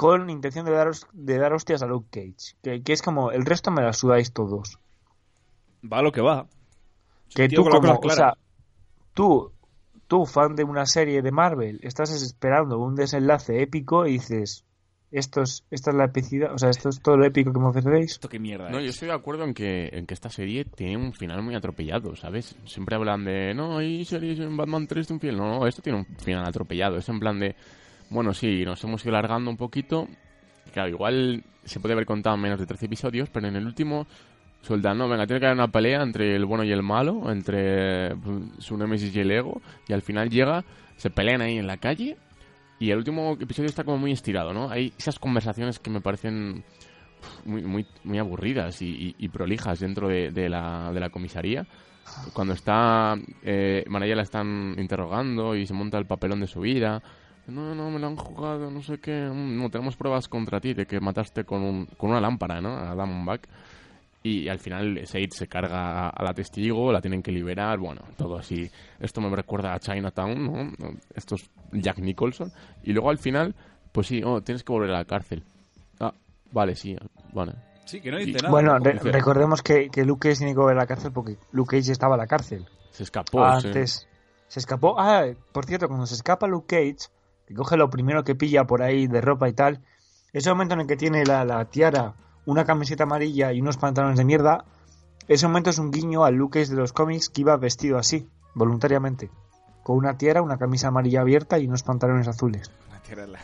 Con intención de dar, de dar hostias a Luke Cage. Que, que es como, el resto me la sudáis todos. Va lo que va. Que tú como, o sea, tú, tú fan de una serie de Marvel, estás esperando un desenlace épico y dices, esto es, esta es la epicidad, o sea, esto es todo lo épico que me ofrecéis. Esto qué mierda. No, es. yo estoy de acuerdo en que, en que esta serie tiene un final muy atropellado, ¿sabes? Siempre hablan de, no, hay series en Batman 3 de un final. No, no, esto tiene un final atropellado. Es en plan de, bueno, sí, nos hemos ido alargando un poquito. Claro, igual se puede haber contado en menos de 13 episodios, pero en el último sueltan, no, venga, tiene que haber una pelea entre el bueno y el malo, entre pues, su némesis y el ego, y al final llega, se pelean ahí en la calle, y el último episodio está como muy estirado, ¿no? Hay esas conversaciones que me parecen muy, muy, muy aburridas y, y- prolijas dentro de, la, de la comisaría. Cuando está. Eh, la están interrogando y se monta el papelón de su vida. No, no, me lo han jugado, no sé qué. Mm, No, tenemos pruebas contra ti de que mataste con, un, con una lámpara, ¿no? A Diamondback. Y al final Said se carga a, a la testigo, la tienen que liberar, bueno, todo así. Esto me recuerda a Chinatown, ¿no? Esto es Jack Nicholson. Y luego al final, pues sí, oh, tienes que volver a la cárcel. Ah, vale, sí, vale. Sí, que no Y- dice nada. Bueno, re- dice- recordemos que, que Luke Cage tiene que volver a la cárcel porque Luke Cage estaba en la cárcel. Se escapó. sí. Antes se escapó. Ah, por cierto, cuando se escapa Luke Cage, que coge lo primero que pilla por ahí de ropa y tal, ese momento en el que tiene la, la tiara, una camiseta amarilla y unos pantalones de mierda, ese momento es un guiño al Luke Cage de los cómics que iba vestido así, voluntariamente. Con una tiara, una camisa amarilla abierta y unos pantalones azules. Una tierra en la,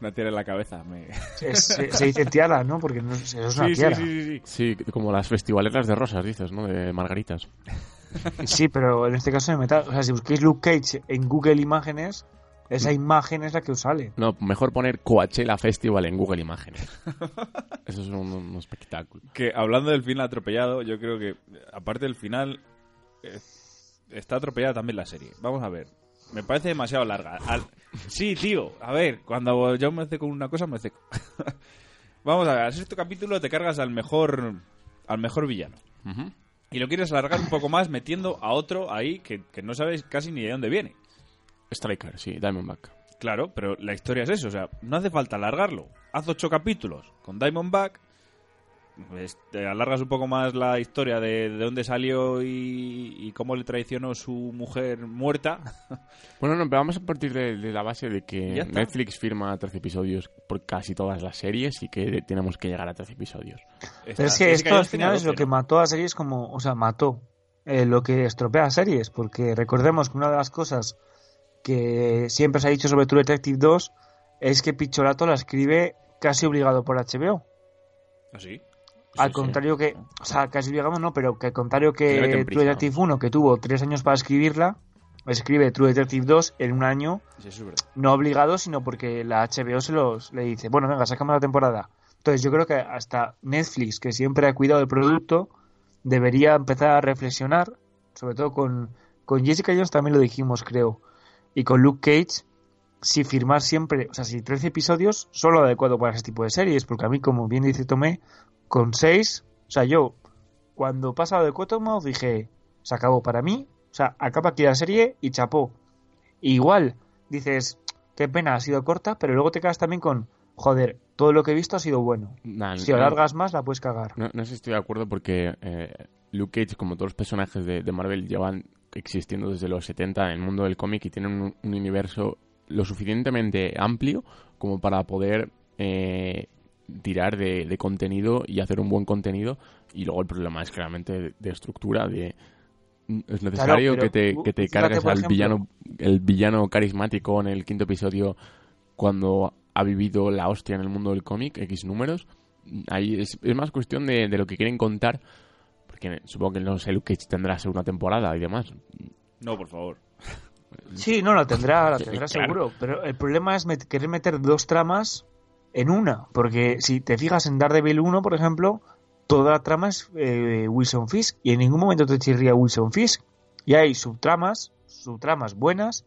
una tierra en la cabeza. Me... Es- se, se dice tiara, ¿no? Porque no, es es una Sí, sí, tiara. sí, sí, sí. Sí, como las festivaleras de rosas, dices, ¿no? De margaritas. Sí, pero en este caso de metal. O sea, si busquéis Luke Cage en Google Imágenes, esa imagen es la que os sale. No, mejor poner Coachella Festival en Google Imágenes. Eso es un, un espectáculo. Que hablando del final atropellado, yo creo que, aparte del final, eh, está atropellada también la serie. Vamos a ver. Me parece demasiado larga. Al- Sí, tío. A ver, cuando yo me ceco con una cosa, me ceco. Vamos a ver, al sexto capítulo te cargas al mejor al mejor villano. Y lo quieres alargar un poco más metiendo a otro ahí que, que no sabes casi ni de dónde viene. Striker, sí, Diamondback. Claro, pero la historia es eso, o sea, no hace falta alargarlo. Haz ocho capítulos con Diamondback, pues, te alargas un poco más la historia de, de dónde salió y, y cómo le traicionó su mujer muerta. Bueno, no, pero vamos a partir de, de la base de que. Netflix firma 13 episodios por casi todas las series y que tenemos que llegar a 13 episodios. Pero es que esto al final es lo que mató a series como, o sea, mató eh, lo que estropea a series, porque recordemos que una de las cosas que siempre se ha dicho sobre True Detective 2 es que Picholato la escribe casi obligado por HBO. ¿Así? al sí. contrario que, o sea, casi obligado no, pero que al contrario Que True Detective 1, que tuvo tres años para escribirla, escribe True Detective 2 en un año, Sí, eso es verdad. no obligado, sino porque la HBO se los le dice, bueno, venga, sacamos la temporada. Entonces yo creo que hasta Netflix, que siempre ha cuidado del producto, debería empezar a reflexionar, sobre todo con, con Jessica Jones también lo dijimos, creo, y con Luke Cage, si firmar siempre, o sea, si 13 episodios, solo adecuado para ese tipo de series, porque a mí, como bien dice Tomé, con 6, o sea, yo, cuando pasa lo de Cottonmouth, dije, se acabó para mí, o sea, acaba aquí la serie y chapó. Igual, dices, qué pena, ha sido corta, pero luego te quedas también con, joder, todo lo que he visto ha sido bueno. Nah, Si no- alargas más, la puedes cagar. No, no sé si estoy de acuerdo porque eh, Luke Cage, como todos los personajes de, de Marvel, llevan existiendo desde los 70 en el mundo del cómic y tienen un, un universo lo suficientemente amplio como para poder eh, tirar de, de contenido y hacer un buen contenido. Y luego el problema es claramente de, de estructura, de es necesario que te, que te cargues al ejemplo- villano, el villano carismático en el quinto episodio cuando ha vivido la hostia en el mundo del cómic, X números. Ahí es, es más cuestión de, de lo que quieren contar, porque supongo que no sé, Luke Cage tendrá segunda temporada y demás. No, por favor. Sí, no, la tendrá, la tendrá Claro. seguro. Pero el problema es met- querer meter dos tramas en una. Porque si te fijas en Daredevil 1, por ejemplo, toda la trama es eh, Wilson Fisk. Y en ningún momento te chirría Wilson Fisk. Y hay subtramas, subtramas buenas,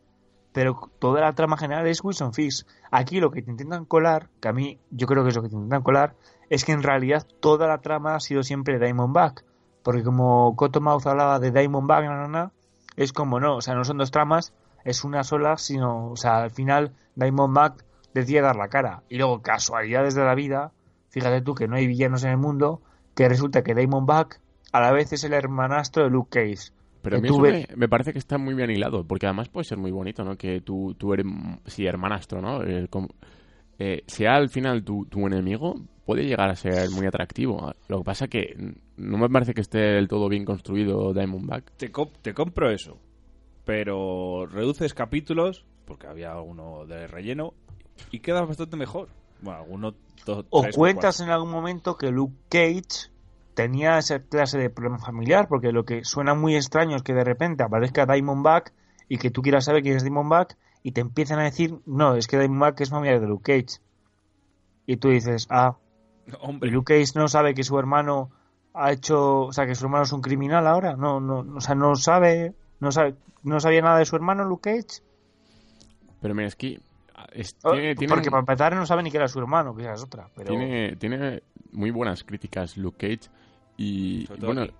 pero toda la trama general es Wilson Fisk. Aquí lo que te intentan colar, que a mí yo creo que es lo que te intentan colar, es que en realidad toda la trama ha sido siempre Diamondback. Porque como Cottonmouth hablaba de Diamondback, na, na, es como no, o sea, no son dos tramas, es una sola, sino, o sea, al final Diamondback decide dar la cara. Y luego, casualidades de la vida, fíjate tú que no hay villanos en el mundo, que resulta que Diamondback a la vez es el hermanastro de Luke Cage. Pero a mí eso me, me parece que está muy bien hilado, porque además puede ser muy bonito, ¿no? Que tú, tú eres, sí, hermanastro, ¿no? Eh, como- eh, sea al final tu, tu enemigo, puede llegar a ser muy atractivo. Lo que pasa que no me parece que esté del todo bien construido Diamondback. Te, co- te compro eso, pero reduces capítulos, porque había uno de relleno, y quedas bastante mejor. Bueno, alguno... dos, O tres, cuentas en algún momento que Luke Cage tenía esa clase de problema familiar, porque lo que suena muy extraño es que de repente aparezca Diamondback y que tú quieras saber quién es Diamondback y te empiezan a decir, no, es que Diamondback es familiar de Luke Cage. Y tú dices, ah, ¿y Hombre, Luke Cage no sabe que su hermano ha hecho, o sea, que su hermano es un criminal ahora? No, no, o sea, no sabe, no sabe, no sabía nada de su hermano Luke Cage. Pero mira, es que es- Oh, tiene, tiene- Porque para empezar no sabe ni que era su hermano, que es otra. Pero... tiene, tiene muy buenas críticas Luke Cage y bueno, aquí.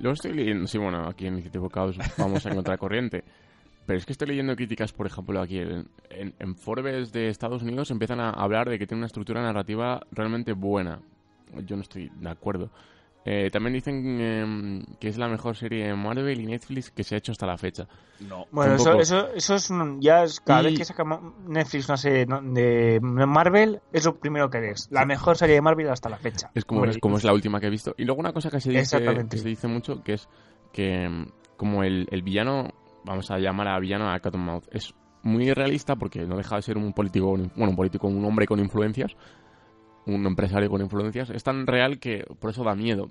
lo estoy leyendo, sí, bueno, aquí en Iniciative Caos vamos en contracorriente. Pero es que estoy leyendo críticas, por ejemplo, aquí en, en, en Forbes de Estados Unidos empiezan a hablar de que tiene una estructura narrativa realmente buena. Yo no estoy de acuerdo. Eh, también dicen em, que es la mejor serie de Marvel y Netflix que se ha hecho hasta la fecha. No. Bueno, eso, eso, eso es un- ya es cada Y- vez que saca Netflix una serie no- de Marvel, es lo primero que ves. La mejor serie de Marvel hasta la fecha. Es como, Hombre, es como es la última que he visto. Y luego una cosa que se dice, Exactamente. que se dice mucho, que es que mm, como el, el villano, vamos a llamar a villano a Cottonmouth, es muy realista porque no deja de ser un político, bueno, un político, un hombre con influencias, un empresario con influencias, es tan real que por eso da miedo.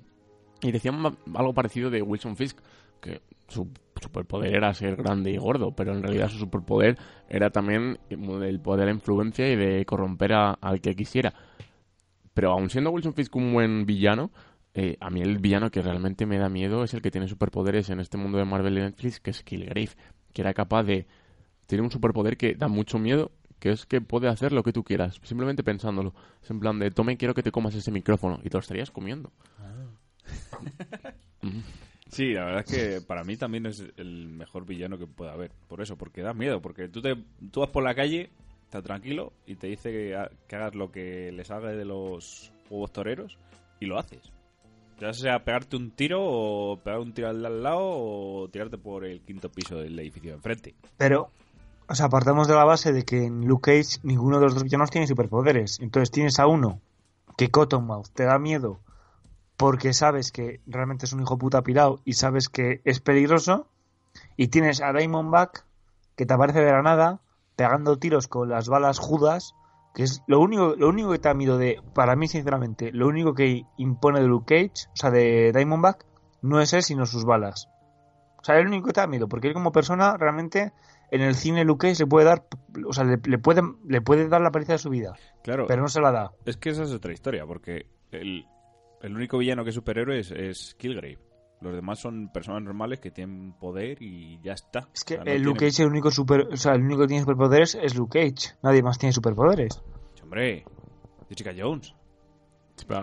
Y decían algo parecido de Wilson Fisk, que su superpoder era ser grande y gordo, pero en realidad su superpoder era también el poder de influencia y de corromper a- al que quisiera. Pero aun siendo Wilson Fisk un buen villano, eh, a mí el villano que realmente me da miedo es el que tiene superpoderes en este mundo de Marvel y Netflix, que es Killgrave, que era capaz de... Tiene un superpoder que da mucho miedo, que es que puede hacer lo que tú quieras, simplemente pensándolo. Es en plan de, tome, quiero que te comas ese micrófono, y te lo estarías comiendo. Sí, la verdad es que para mí también es el mejor villano que pueda haber. Por eso, porque da miedo. Porque tú, te, tú vas por la calle, estás tranquilo y te dice que, ha- que hagas lo que le salga de los huevos toreros y lo haces. Ya sea pegarte un tiro o pegar un tiro al lado o tirarte por el quinto piso del edificio de enfrente. Pero, o sea, partamos de la base de que en Luke Cage ninguno de los dos villanos tiene superpoderes. Entonces tienes a uno que Cottonmouth te da miedo porque sabes que realmente es un hijo puta pirado y sabes que es peligroso. Y tienes a Diamondback que te aparece de la nada pegando tiros con las balas judas. Que es lo único, lo único que te da miedo de, para mí sinceramente, lo único que impone de Luke Cage, o sea, de Diamondback, no es él, sino sus balas. O sea, es el único que te da miedo, porque él como persona realmente en el cine Luke Cage le puede dar, o sea, le, le puede, le puede dar la apariencia de su vida, Claro, pero no se la da. es que esa es otra historia, porque el, el único villano que es superhéroe es, es Killgrave. Los demás son personas normales que tienen poder y ya está. Es que O sea, no el Luke tienen- Cage el único super, o sea, el único que tiene superpoderes es Luke Cage, nadie más tiene superpoderes. Hombre, Jessica Jones.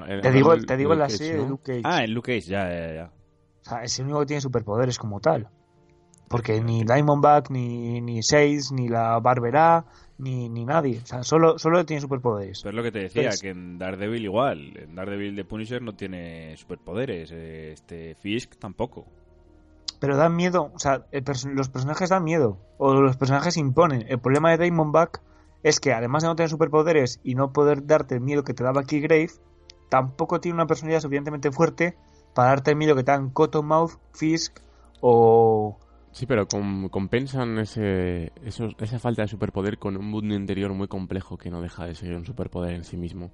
Eh, Te digo, te digo en la serie de Luke Cage. Ah, en Luke Cage, ya, ya, ya. O sea, es el único que tiene superpoderes como tal. Porque ni Diamondback, ni, ni Sage, ni la Barbera, ni, ni nadie. O sea, solo, solo tiene superpoderes. Pero es lo que te decía, que en Daredevil igual. En Daredevil de Punisher no tiene superpoderes. Este Fisk tampoco. Pero dan miedo, o sea, el los personajes dan miedo. O los personajes imponen. El problema de Diamondback es que además de no tener superpoderes y no poder darte el miedo que te daba Killgrave, tampoco tiene una personalidad suficientemente fuerte para darte el miedo que te dan Cottonmouth, Fisk o... Sí, pero com- compensan ese, esos- esa falta de superpoder con un mundo interior muy complejo que no deja de ser un superpoder en sí mismo.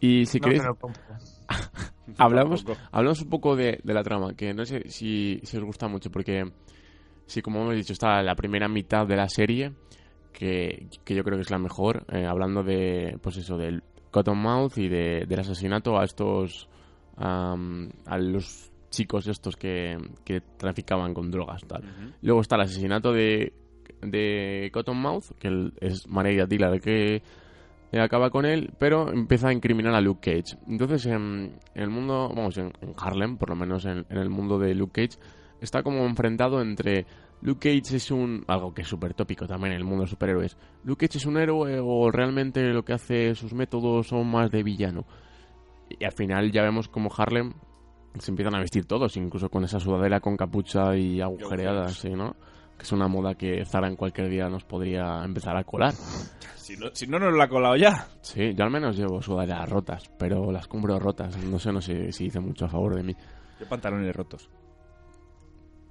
Y si No, queréis, hablamos, hablamos un poco de, de la trama, que no sé si, si os gusta mucho, porque sí, como hemos dicho, está la primera mitad de la serie, que, que yo creo que es la mejor, eh, hablando de, pues eso, del Cottonmouth y de, del asesinato a estos, am, a los chicos estos que, que traficaban con drogas, tal. Luego está el asesinato de, de Cottonmouth, que es Maria Dillard que eh, acaba con él, pero empieza a incriminar a Luke Cage. Entonces, en, en el mundo, vamos, en, en Harlem, por lo menos en, en el mundo de Luke Cage, está como enfrentado entre Luke Cage es un. algo que es súper tópico también en el mundo de superhéroes. Luke Cage es un héroe o realmente lo que hace sus métodos son más de villano. Y al final ya vemos como Harlem se empiezan a vestir todos, incluso con esa sudadera con capucha y agujereada, sí, ¿no? Que es una moda que Zara en cualquier día nos podría empezar a colar. Si no, si no nos la ha colado ya. Sí, yo al menos llevo sudaderas rotas, pero las compro rotas. No sé, no sé si dice mucho a favor de mí. Yo pantalones rotos.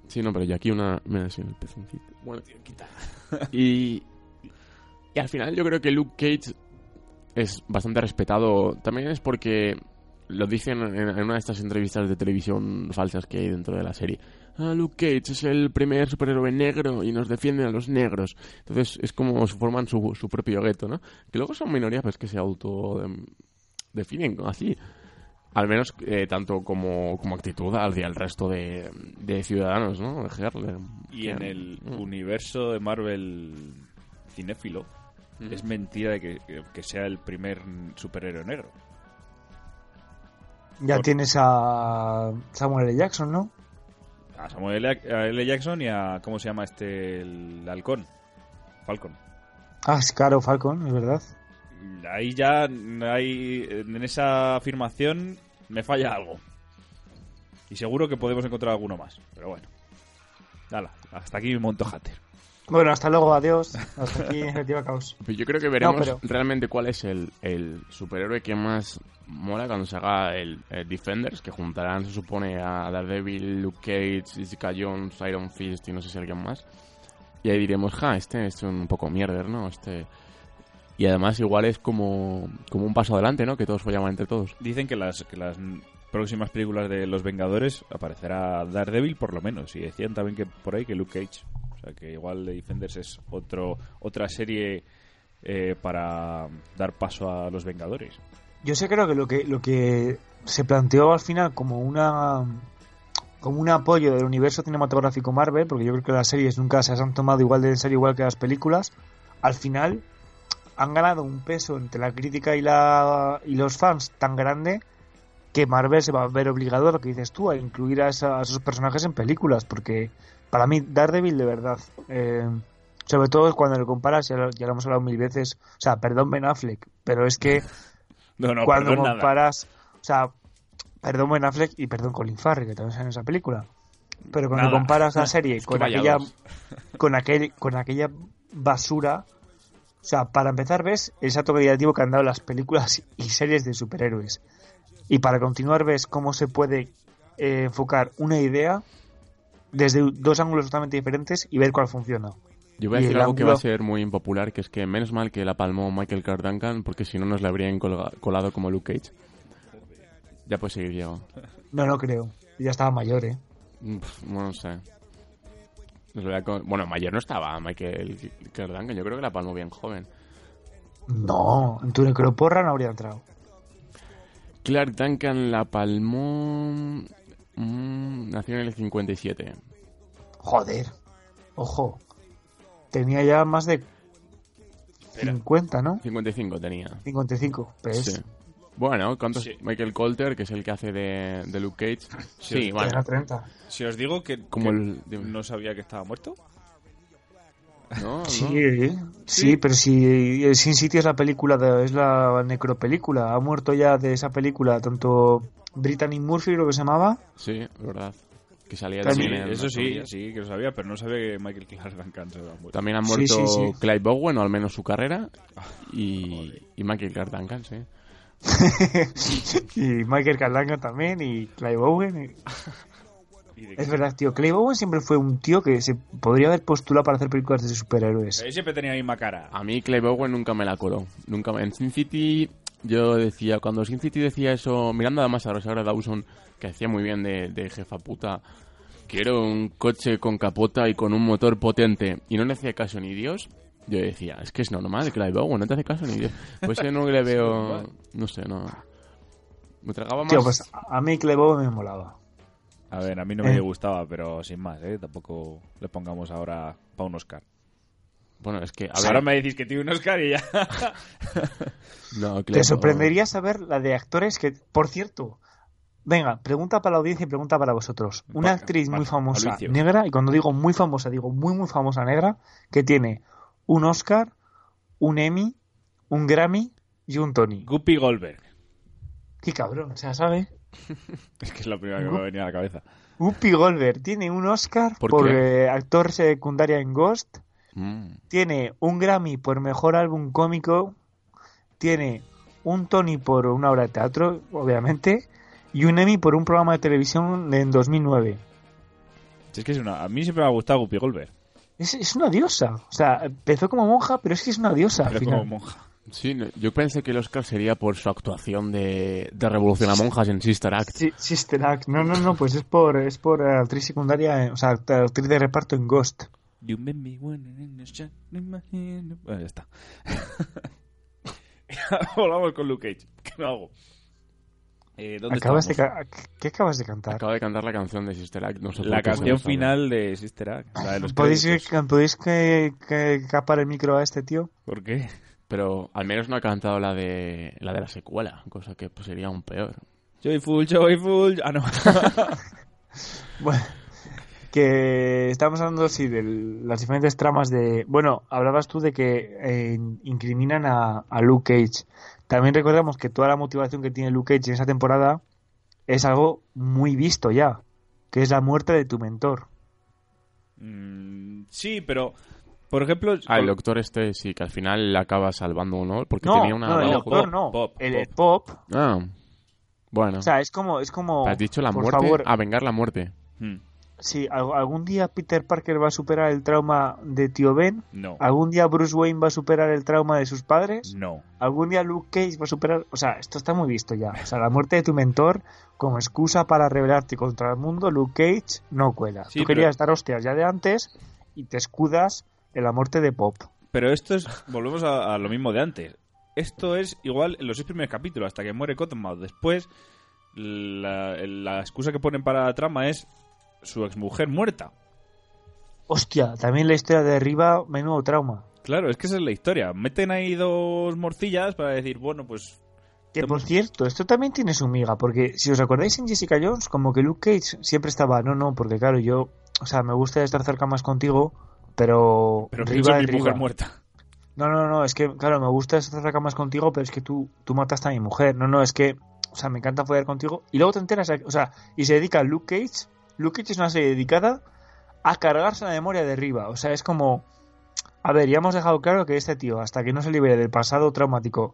Sí, no, pero yo aquí una... Mira, sí, el pezoncito. Bueno, tío, quita. y... Y al final yo creo que Luke Cage es bastante respetado. También es porque lo dicen en, en una de estas entrevistas de televisión falsas que hay dentro de la serie. Ah, Luke Cage es el primer superhéroe negro y nos defiende a los negros. Entonces es como forman su, su propio gueto, ¿no? Que luego son minorías pues que se auto em, definen así. Al menos eh, tanto como, como actitud hacia el resto de, de ciudadanos, ¿no? De Harlem. Y en el mm. universo de Marvel cinéfilo, es mentira de que, que sea el primer superhéroe negro. Ya Por- tienes a Samuel L. Jackson, ¿no? A Samuel L. Jackson y a. ¿Cómo se llama este? El halcón. Falcon. Ah, es Caro Falcon, es verdad. Ahí ya. Hay, en esa afirmación me falla algo. Y seguro que podemos encontrar alguno más. Pero bueno. Hala, hasta aquí mi monto hater. Bueno, hasta luego, adiós. Hasta aquí, Efectiva Caos. Pues yo creo que veremos pero- realmente cuál es el, el superhéroe que más mola cuando se haga el, el Defenders, que juntarán, se supone, a Daredevil, Luke Cage, Jessica Jones, Iron Fist y no sé si alguien más. Y ahí diremos, ja, este es un poco mierder, ¿no? Este... Y además igual es como, como un paso adelante, ¿no? Que todos follaban entre todos. Dicen que las, que las próximas películas de Los Vengadores aparecerá Daredevil por lo menos. Y decían también que por ahí que Luke Cage. Que igual The Defenders es otro, otra serie eh, para dar paso a Los Vengadores. Yo sé creo que lo que lo que se planteó al final como una como un apoyo del universo cinematográfico Marvel, porque yo creo que las series nunca se han tomado igual de en serio igual que las películas, al final han ganado un peso entre la crítica y la y los fans tan grande que Marvel se va a ver obligado a lo que dices tú, a incluir a, esa- a esos personajes en películas, porque para mí Daredevil de verdad, eh, sobre todo cuando lo comparas, ya lo, ya lo hemos hablado mil veces, o sea, perdón Ben Affleck, pero es que No, no, cuando nada. comparas, o sea, perdón Ben Affleck y perdón Colin Farrell, que también sale en esa película. Pero cuando Nada. comparas la serie con aquella dos. con aquel con aquella basura, o sea, para empezar ves el salto creativo que han dado las películas y series de superhéroes. Y para continuar ves cómo se puede eh, enfocar una idea desde dos ángulos totalmente diferentes y ver cuál funciona. Yo voy a decir algo que va a ser muy impopular, que es que menos mal que la palmó Michael Clark Duncan, porque si no nos la habrían colado como Luke Cage. Ya puedes seguir, Diego. No, no creo. Ya estaba mayor, ¿eh? Mm, No, sé. Bueno, mayor no estaba Michael Clark Duncan, yo creo que la palmó bien joven. No, en tu necroporra no habría entrado. Clark Duncan la palmó... mm, nació en el 57. Joder. Ojo. Tenía ya más de 50, ¿no? 55 tenía. 55. ¿ves? Sí. Bueno, ¿cuántos? Sí. Michael Colter, que es el que hace de, de Luke Cage. Sí, Sí, bueno. Era 30. Si os digo que, Como que el- dime. no sabía que estaba muerto. ¿No? ¿No? Sí, sí, pero si eh, Sin City es la película, de- es la necropelícula. Ha muerto ya de esa película tanto Brittany Murphy, creo que se llamaba. Sí, verdad. Que salía en Eso sí, sí, que lo sabía, pero no sabía que Michael Clark Duncan se había muerto. También ha muerto sí, sí. Clive Bowen, o al menos su carrera. Y, y Michael Clark Duncan, sí. y Michael Carlanga también, y Clive Owen. y- Y de- Es verdad, tío. Clive Owen siempre fue un tío que se podría haber postulado para hacer películas de superhéroes. Él siempre tenía la misma cara. A mí Clive Owen nunca me la coló. Nunca me... En Sin City yo decía, cuando Sin City decía eso, mirando además a Rosario Dawson, que hacía muy bien de, de jefa puta, quiero un coche con capota y con un motor potente, y no le hacía caso ni Dios, yo decía, es que es normal, Clive Owen, no te hace caso ni Dios. Pues ese no le veo, no sé, no... Me tragaba más... Tío, pues a mí Clive Owen me molaba. A ver, a mí no me Eh. gustaba, pero sin más, ¿eh? Tampoco le pongamos ahora para un Oscar. Bueno, es que... A Ahora ver, me decís que tiene un Oscar y ya. no, Clive Te sorprendería saber la de actores que, por cierto, venga, pregunta para la audiencia y pregunta para vosotros. Una actriz muy famosa negra, y cuando digo muy famosa, digo muy, muy famosa negra, que tiene un Oscar, un Emmy, un Grammy y un Tony. Guppy Goldberg. Qué cabrón, o sea, ¿sabe? Es que es la primera que me ha venido a la cabeza. Whoopi Goldberg tiene un Oscar ¿Por por, eh, actor secundaria en Ghost, Mm. tiene un Grammy por mejor álbum cómico, tiene un Tony por una obra de teatro, obviamente, y un Emmy por un programa de televisión en 2009. Si es que es una... A mí siempre me ha gustado Guppy Goldberg. Es, es una diosa. O sea, empezó como monja, pero es que es una diosa al final. como monja. Sí, yo pensé que el Oscar sería por su actuación de, de Revolución a Monjas en Sister Act. Sí, Sister Act. No, no, no, pues es por, es por actriz secundaria, eh, o sea, act- actriz de reparto en Ghost. Bueno, ya está. Volvamos con Luke Cage. ¿Qué me hago? Eh, ¿Dónde Acabas de ¿Qué acabas de cantar? Acaba de cantar la canción de Sister Act. No sé por La canción final de Sister Act, la de los ¿Podéis, créditos. ¿podéis que, que capar el micro a este tío? ¿Por qué? Pero al menos no ha cantado la de la de la secuela, cosa que pues, sería aún peor. Joyful, Joyful. Ah, no. Bueno, que estamos hablando, sí, de las diferentes tramas de... Bueno, hablabas tú de que eh, incriminan a, a Luke Cage. También recordamos que toda la motivación que tiene Luke Cage en esa temporada es algo muy visto ya, que es la muerte de tu mentor. Mm, sí, pero. Por ejemplo. Ah, el doctor este sí, que al final le acaba salvando uno, porque No, tenía una... no, el doctor Pop, no. Pop, el, Pop. el pop. Ah, bueno. O sea, es como... Es como ¿Has dicho la por muerte? favor, A vengar la muerte. Hmm, Sí, al- algún día Peter Parker va a superar el trauma de tío Ben. No. ¿Algún día Bruce Wayne va a superar el trauma de sus padres? No. ¿Algún día Luke Cage va a superar? O sea, esto está muy visto ya. O sea, la muerte de tu mentor como excusa para rebelarte contra el mundo, Luke Cage no cuela. Sí, Tú pero- querías dar hostias ya de antes y te escudas en la muerte de Pop. Pero esto es. Volvemos a, a lo mismo de antes. Esto es igual en los seis primeros capítulos, hasta que muere Cottonmouth. Después, la, la excusa que ponen para la trama es su exmujer muerta. Hostia, también la historia de arriba, menudo trauma. Claro, es que esa es la historia. Meten ahí dos morcillas para decir, bueno, pues. Que por cierto, esto también tiene su miga, porque si os acordáis en Jessica Jones, como que Luke Cage siempre estaba, no, no, porque claro, yo, o sea, me gusta estar cerca más contigo, pero, Pero Riva es mi Riva. mujer muerta. No, no, no, es que, claro, me gusta estar cerca más contigo, pero es que tú, tú mataste a mi mujer. No, no, es que, o sea, me encanta follar contigo. Y luego te enteras, o sea, y se dedica a Luke Cage. Luke Cage es una serie dedicada a cargarse la memoria de arriba. O sea, es como, a ver, ya hemos dejado claro que este tío, hasta que no se libere del pasado traumático,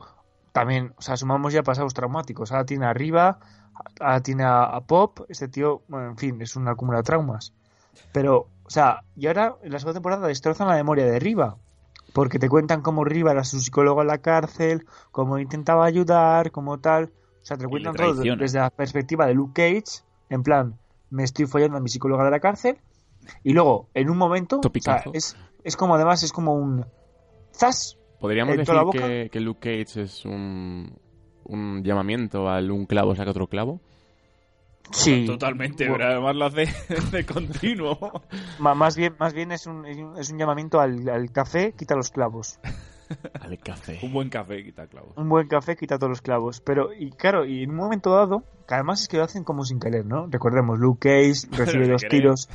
también, o sea, sumamos ya pasados traumáticos. Ahora tiene arriba, ahora tiene a, a Pop, este tío, bueno, en fin, es una acumula de traumas. Pero, o sea, y ahora en la segunda temporada destrozan la memoria de Riva. Porque te cuentan cómo Riva era su psicólogo en la cárcel, cómo intentaba ayudar, como tal. O sea, te lo cuentan todo desde la perspectiva de Luke Cage. En plan, me estoy follando a mi psicóloga de la cárcel. Y luego, en un momento, o sea, Topicazo. es, es como además, es como un... ¡Zas! ¿Podríamos ¿En toda decir que, que Luke Cage es un, un llamamiento al un clavo saca otro clavo? Sí. Totalmente, Bueno, pero además lo hace de continuo. más bien, más bien es un, es un- llamamiento al, al café, quita los clavos. Al café. Un buen café quita clavos. un buen café quita todos los clavos. Pero, y claro, y en un momento dado, que además es que lo hacen como sin querer, ¿no? Recordemos, Luke Cage recibe dos querer. tiros.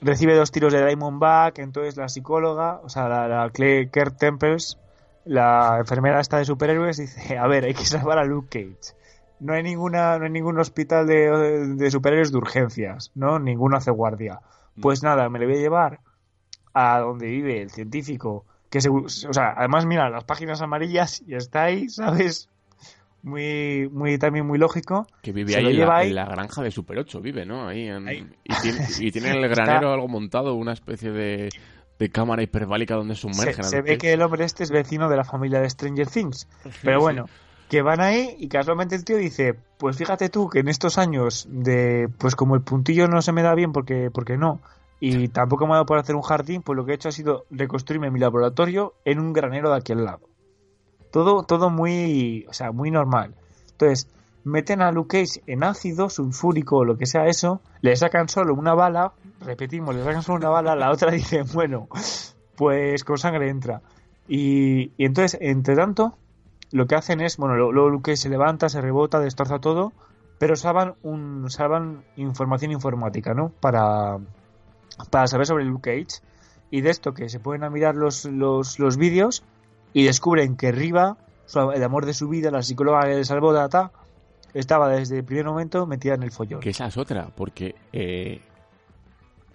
Recibe dos tiros de Diamondback, entonces la psicóloga, o sea, la, la Claire Kurt Temples, la enfermera esta de superhéroes, dice, a ver, hay que salvar a Luke Cage. No hay ninguna, no hay ningún hospital de, de superhéroes de urgencias, ¿no? Ninguno hace guardia. Pues nada, me le voy a llevar a donde vive el científico, que se, o sea, además mira las páginas amarillas y está ahí, ¿sabes? Muy, muy, también muy lógico. Que vive Se ahí lo en, la, ahí. en la granja de Super 8, vive, ¿no? Ahí en- Ahí. Y, tiene, y tiene en el granero algo montado, una especie de, de cámara hiperbálica donde Se, sumergen. se Luke ve que el hombre este es vecino de la familia de Stranger Things. Pero bueno, que van ahí y casualmente el tío dice, pues fíjate tú que en estos años de, pues como el puntillo no se me da bien porque, porque no, y tampoco me ha dado por hacer un jardín, pues lo que he hecho ha sido reconstruirme mi laboratorio en un granero de aquí al lado. Todo, todo muy, o sea, muy normal. Entonces, meten a Luke Cage en ácido sulfúrico o lo que sea eso, le sacan solo una bala, repetimos, le sacan solo una bala, la otra dice, bueno, pues con sangre entra. Y, y entonces, entre tanto, lo que hacen es, bueno, luego Luke se levanta, se rebota, destroza todo, pero salvan un salvan información informática, ¿no? Para, para saber sobre Luke Cage. Y de esto que se pueden a mirar los, los, los vídeos y descubren que Riva, su- el amor de su vida, la psicóloga que le salvó de Ata, estaba desde el primer momento metida en el follón. Que esa es otra, porque eh,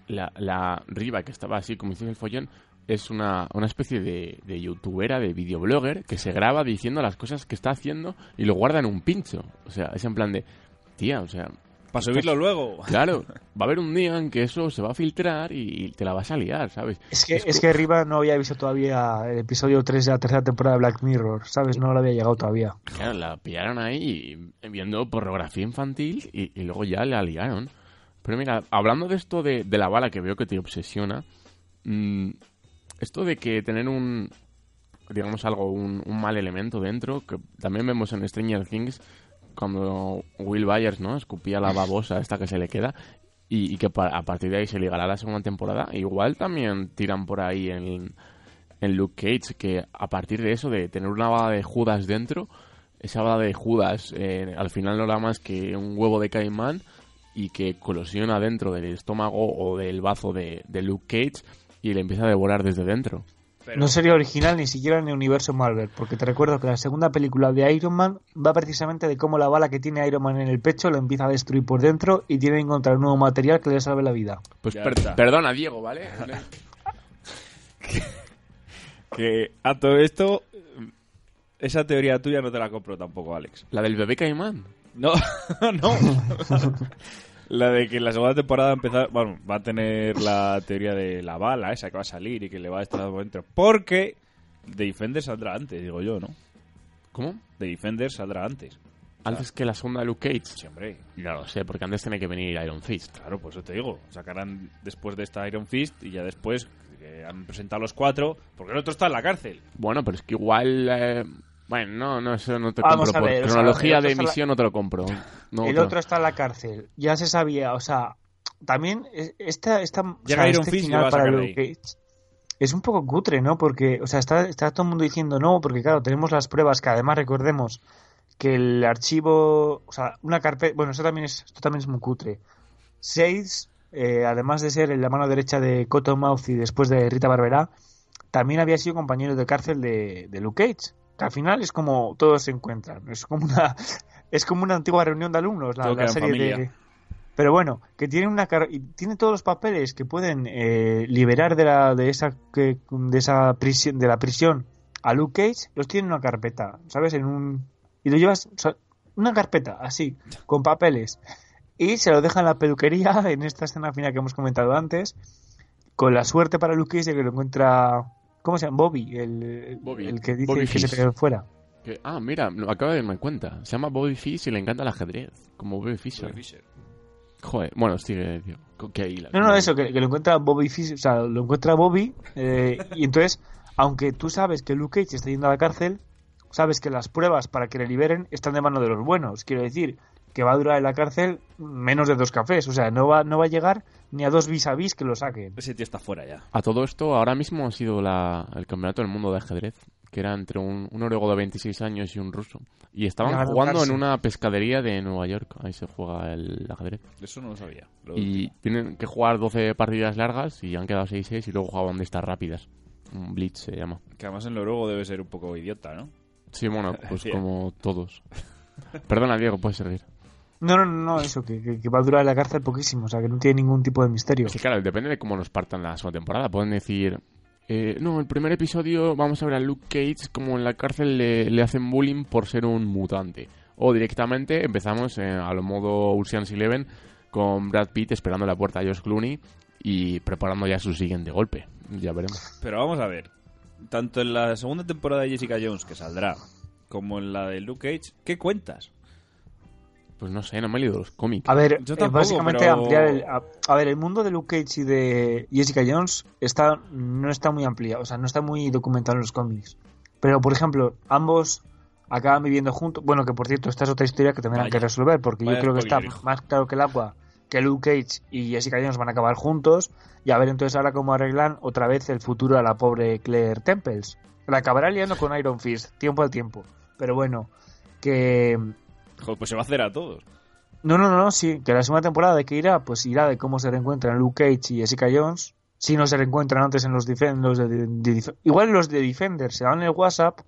la, la Riva, que estaba así como dice el follón, es una, una especie de, de youtubera, de videoblogger, que se graba diciendo las cosas que está haciendo y lo guarda en un pincho. O sea, es en plan de, tía, o sea, Para subirlo luego. claro, va a haber un día en que eso se va a filtrar y te la vas a liar, ¿sabes? Es que, Es que Riva no había visto todavía el episodio 3 de la tercera temporada de Black Mirror, ¿sabes? No lo había llegado todavía. Claro, la pillaron ahí viendo pornografía infantil y, y luego ya la liaron. Pero mira, hablando de esto de, de la bala que veo que te obsesiona, mm, esto de que tener un, digamos algo, un, mal elemento dentro, que también vemos en Stranger Things, cuando Will Byers, ¿no? Escupía la babosa esta que se le queda y, que a partir de ahí se ligará la segunda temporada. Igual también tiran por ahí en, en Luke Cage, que a partir de eso, de tener una bala de Judas dentro, esa bala de Judas eh, al final no era más que un huevo de caimán y que colosiona dentro del estómago o del bazo de Luke Cage y le empieza a devorar desde dentro. No sería original ni siquiera en el universo Marvel, porque te recuerdo que la segunda película de Iron Man va precisamente de cómo la bala que tiene Iron Man en el pecho lo empieza a destruir por dentro y tiene que encontrar un nuevo material que le salve la vida. Pues Ya per- está. perdona, Diego, ¿vale? Que a todo esto, esa teoría tuya no te la compro tampoco, Alex. La del bebé caimán. No, no. La de que la segunda temporada empezar, bueno, va a tener la teoría de la bala esa que va a salir y que le va a estar por dentro. Porque The Defender saldrá antes, digo yo, ¿no? ¿Cómo? The Defender saldrá antes. Antes que la segunda de Luke Cage. Sí, hombre. No lo sé, porque antes tiene que venir Iron Fist. Claro, por eso te digo. Sacarán después de esta Iron Fist y ya después que han presentado los cuatro, porque el otro está en la cárcel. Bueno, pero es que igual... eh, Bueno, no, no, eso no te Vamos compro. a Por ver, o sea, cronología de la- emisión no te lo compro. No el otro. otro está en la cárcel, ya se sabía, o sea, también esta, esta o Llega sea, este final para Luke Cage es un poco cutre, ¿no? Porque, o sea, está, está todo el mundo diciendo no, porque claro, tenemos las pruebas que además recordemos que el archivo, o sea, una carpeta, bueno, esto también es, esto también es muy cutre. Seis, eh, además de ser en la mano derecha de Cottonmouth y después de Rita Barberá, también había sido compañero de cárcel de, de Luke Cage. Que al final es como todos se encuentran. Es como una, es como una antigua reunión de alumnos, la, la serie familia. de. Pero bueno, que tiene una tiene todos los papeles que pueden eh, liberar de la de esa que, de esa prisión de la prisión a Luke Cage, los tiene en una carpeta, ¿sabes? En un y lo llevas o sea, una carpeta así con papeles y se lo deja en la peluquería en esta escena final que hemos comentado antes con la suerte para Luke Cage de que lo encuentra ¿cómo se llama? Bobby, el, Bobby. el que dice Bobby que se Fish. quedó fuera. Que- ah, mira, lo acabo de darme cuenta. Se llama Bobby Fish y le encanta el ajedrez. Como Bobby Fischer. Joder, bueno, sigue, tío. Co- Que ahí la- No, no, eso, que, que lo encuentra Bobby Fish, o sea, lo encuentra Bobby, eh, y entonces, aunque tú sabes que Luke Cage está yendo a la cárcel, sabes que las pruebas para que le liberen están de mano de los buenos. Quiero decir, que va a durar en la cárcel menos de dos cafés, o sea, no va, no va a llegar ni a dos vis a vis que lo saquen. Ese tío está fuera ya. A todo esto, ahora mismo ha sido la- el campeonato del mundo de ajedrez, que era entre un, un noruego de 26 años y un ruso. Y estaban jugando en una pescadería de Nueva York. Ahí se juega el ajedrez. Eso no lo sabía. Lo- Y tienen que jugar 12 partidas largas y han quedado 6-6 y luego jugaban de estas rápidas. Un blitz se llama. Que además el noruego debe ser un poco idiota, ¿no? Sí, bueno, pues como todos. Perdona, Diego, puedes seguir. No, no, no, no, eso, que, que- que va a durar en la cárcel poquísimo, o sea, que no tiene ningún tipo de misterio. Sí, claro, depende de cómo nos partan la segunda temporada. Pueden decir, eh, no, el primer episodio vamos a ver a Luke Cage como en la cárcel le, le hacen bullying por ser un mutante. O directamente empezamos eh, a lo modo Ocean's Eleven con Brad Pitt esperando a la puerta a Josh Clooney y preparando ya su siguiente golpe. Ya veremos. Pero vamos a ver. Tanto en la segunda temporada de Jessica Jones, que saldrá, como en la de Luke Cage, ¿qué cuentas? Pues no sé, no me he leído los cómics. A ver, Yo eh, tampoco, básicamente pero- ampliar el, a, a ver, el mundo de Luke Cage y de Jessica Jones está no está muy ampliado, o sea, no está muy documentado en los cómics. Pero por ejemplo, ambos acaban viviendo juntos. Bueno, que por cierto, esta es otra historia que tendrán Vaya. que resolver, porque Vaya yo creo que está hijo. más claro que el agua que Luke Cage y Jessica Jones van a acabar juntos. Y a ver entonces ahora cómo arreglan otra vez el futuro a la pobre Claire Temples. La acabará liando con Iron Fist, tiempo al tiempo. Pero bueno, que Joder, pues se va a hacer a todos. no, no, no, no, sí, que la segunda temporada de que irá, pues irá de cómo se reencuentran Luke Cage y Jessica Jones. Si no se reencuentran antes en los, Defen- los de, de- de- igual los de Defender se dan el WhatsApp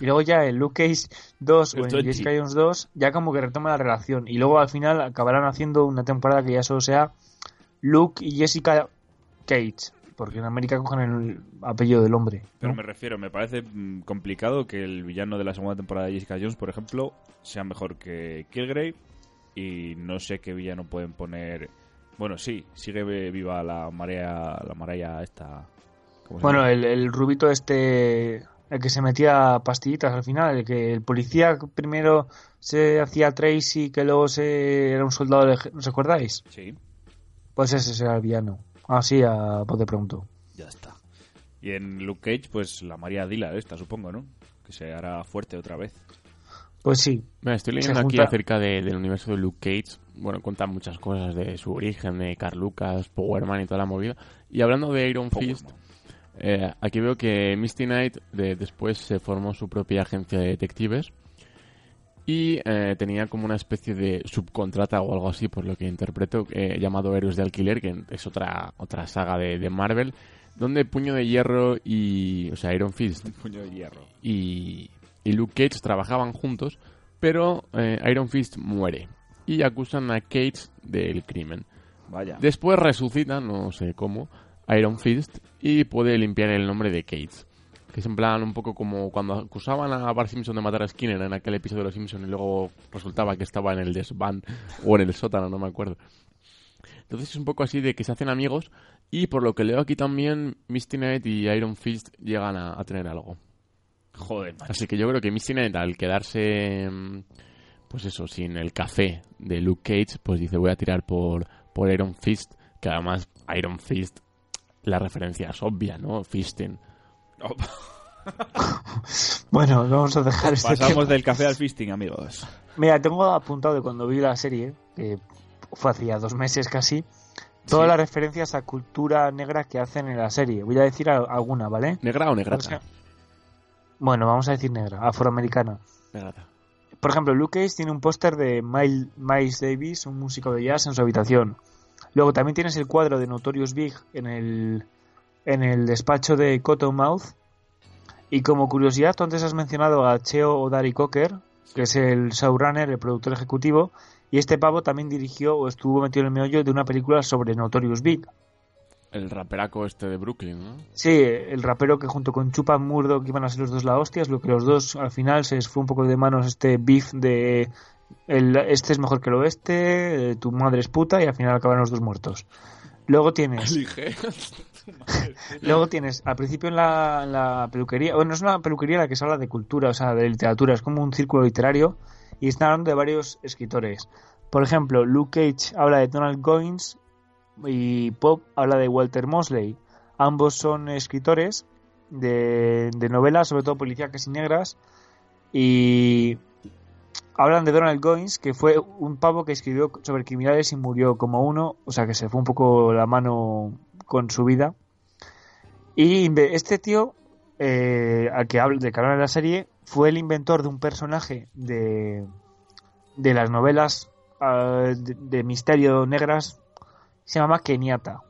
y luego ya en Luke Cage 2 o en 20. Jessica Jones 2 ya como que retoma la relación y luego al final acabarán haciendo una temporada que ya solo sea Luke y Jessica Cage, porque en América cogen el apellido del hombre. ¿no? Pero me refiero, me parece mm, complicado que el villano de la segunda temporada de Jessica Jones, por ejemplo, sea mejor que Killgrave. Y no sé qué villano pueden poner. Bueno, sí, sigue viva la marea, la marea esta. ¿cómo se Bueno, el, el rubito este, el que se metía pastillitas al final, el que el policía primero se hacía Tracy, que luego se era un soldado de... ¿Os acordáis? Sí, Pues ese será el villano. Así a voz de pronto. ya está. Y en Luke Cage, pues la María Dillard esta, supongo, ¿no? Que se hará fuerte otra vez. Pues sí. Mira, estoy leyendo aquí junta- acerca de- del universo de Luke Cage. Bueno, cuenta muchas cosas de su origen, de Carl Lucas, Powerman y toda la movida. Y hablando de Iron Fist, eh, aquí veo que Misty Knight de- después se formó su propia agencia de detectives y eh, tenía como una especie de subcontrata o algo así, por lo que interpreto, eh, llamado Héroes de Alquiler, que es otra otra saga de, de Marvel, donde Puño de Hierro y, o sea, Iron Fist Puño de hierro. y, y Luke Cage trabajaban juntos, pero eh, Iron Fist muere y acusan a Cage del crimen. Vaya. Después resucita, no sé cómo, Iron Fist y puede limpiar el nombre de Cage. Que es en plan un poco como cuando acusaban a Bart Simpson de matar a Skinner en aquel episodio de Los Simpson y luego resultaba que estaba en el desván o en el sótano, no me acuerdo. Entonces es un poco así de que se hacen amigos y por lo que leo aquí también Misty Knight y Iron Fist llegan a, a tener algo. Joder, macho. Así que yo creo que Misty Knight al quedarse mm, pues eso, sin el café de Luke Cage, pues dice voy a tirar por, por Iron Fist, que además Iron Fist la referencia es obvia, ¿no? Fisting. No, Bueno, vamos a dejar este tema. Pasamos del café al fisting, amigos. Mira, tengo apuntado de cuando vi la serie, que fue hacía dos meses casi, todas Sí. las referencias a cultura negra que hacen en la serie. Voy a decir alguna, ¿vale? ¿Negra o negrata? bueno, vamos a decir negra, afroamericana. Negrata. Por ejemplo, Luke Cage tiene un póster de Miles Davis, un músico de jazz, en su habitación. Luego también tienes el cuadro de Notorious Big en el, en el despacho de Cottonmouth. Y como curiosidad, tú antes has mencionado a Cheo O'Dari Cocker, que es el showrunner, el productor ejecutivo, y este pavo también dirigió o estuvo metido en el meollo de una película sobre Notorious Big. El raperaco este de Brooklyn, ¿no? Sí, el rapero que junto con Chupa Murdoch iban a ser los dos la hostia, es lo que los dos al final se les fue un poco de manos este beef de el, este es mejor que el oeste, eh, tu madre es puta y al final acaban los dos muertos. Luego tienes, luego tienes al principio en la, peluquería, bueno, es una peluquería en la que se habla de cultura, o sea, de literatura, es como un círculo literario y están hablando de varios escritores. Por ejemplo, Luke Cage habla de Donald Goins y Pop habla de Walter Mosley. Ambos son escritores de, de novelas, sobre todo policíacas y negras, y hablan de Donald Goins, que fue un pavo que escribió sobre criminales y murió como uno, o sea que se fue un poco la mano con su vida. Y este tío, eh, al que habla, de que en la serie, fue el inventor de un personaje de, de las novelas ah, de, misterio negras, se llama Kenyatta.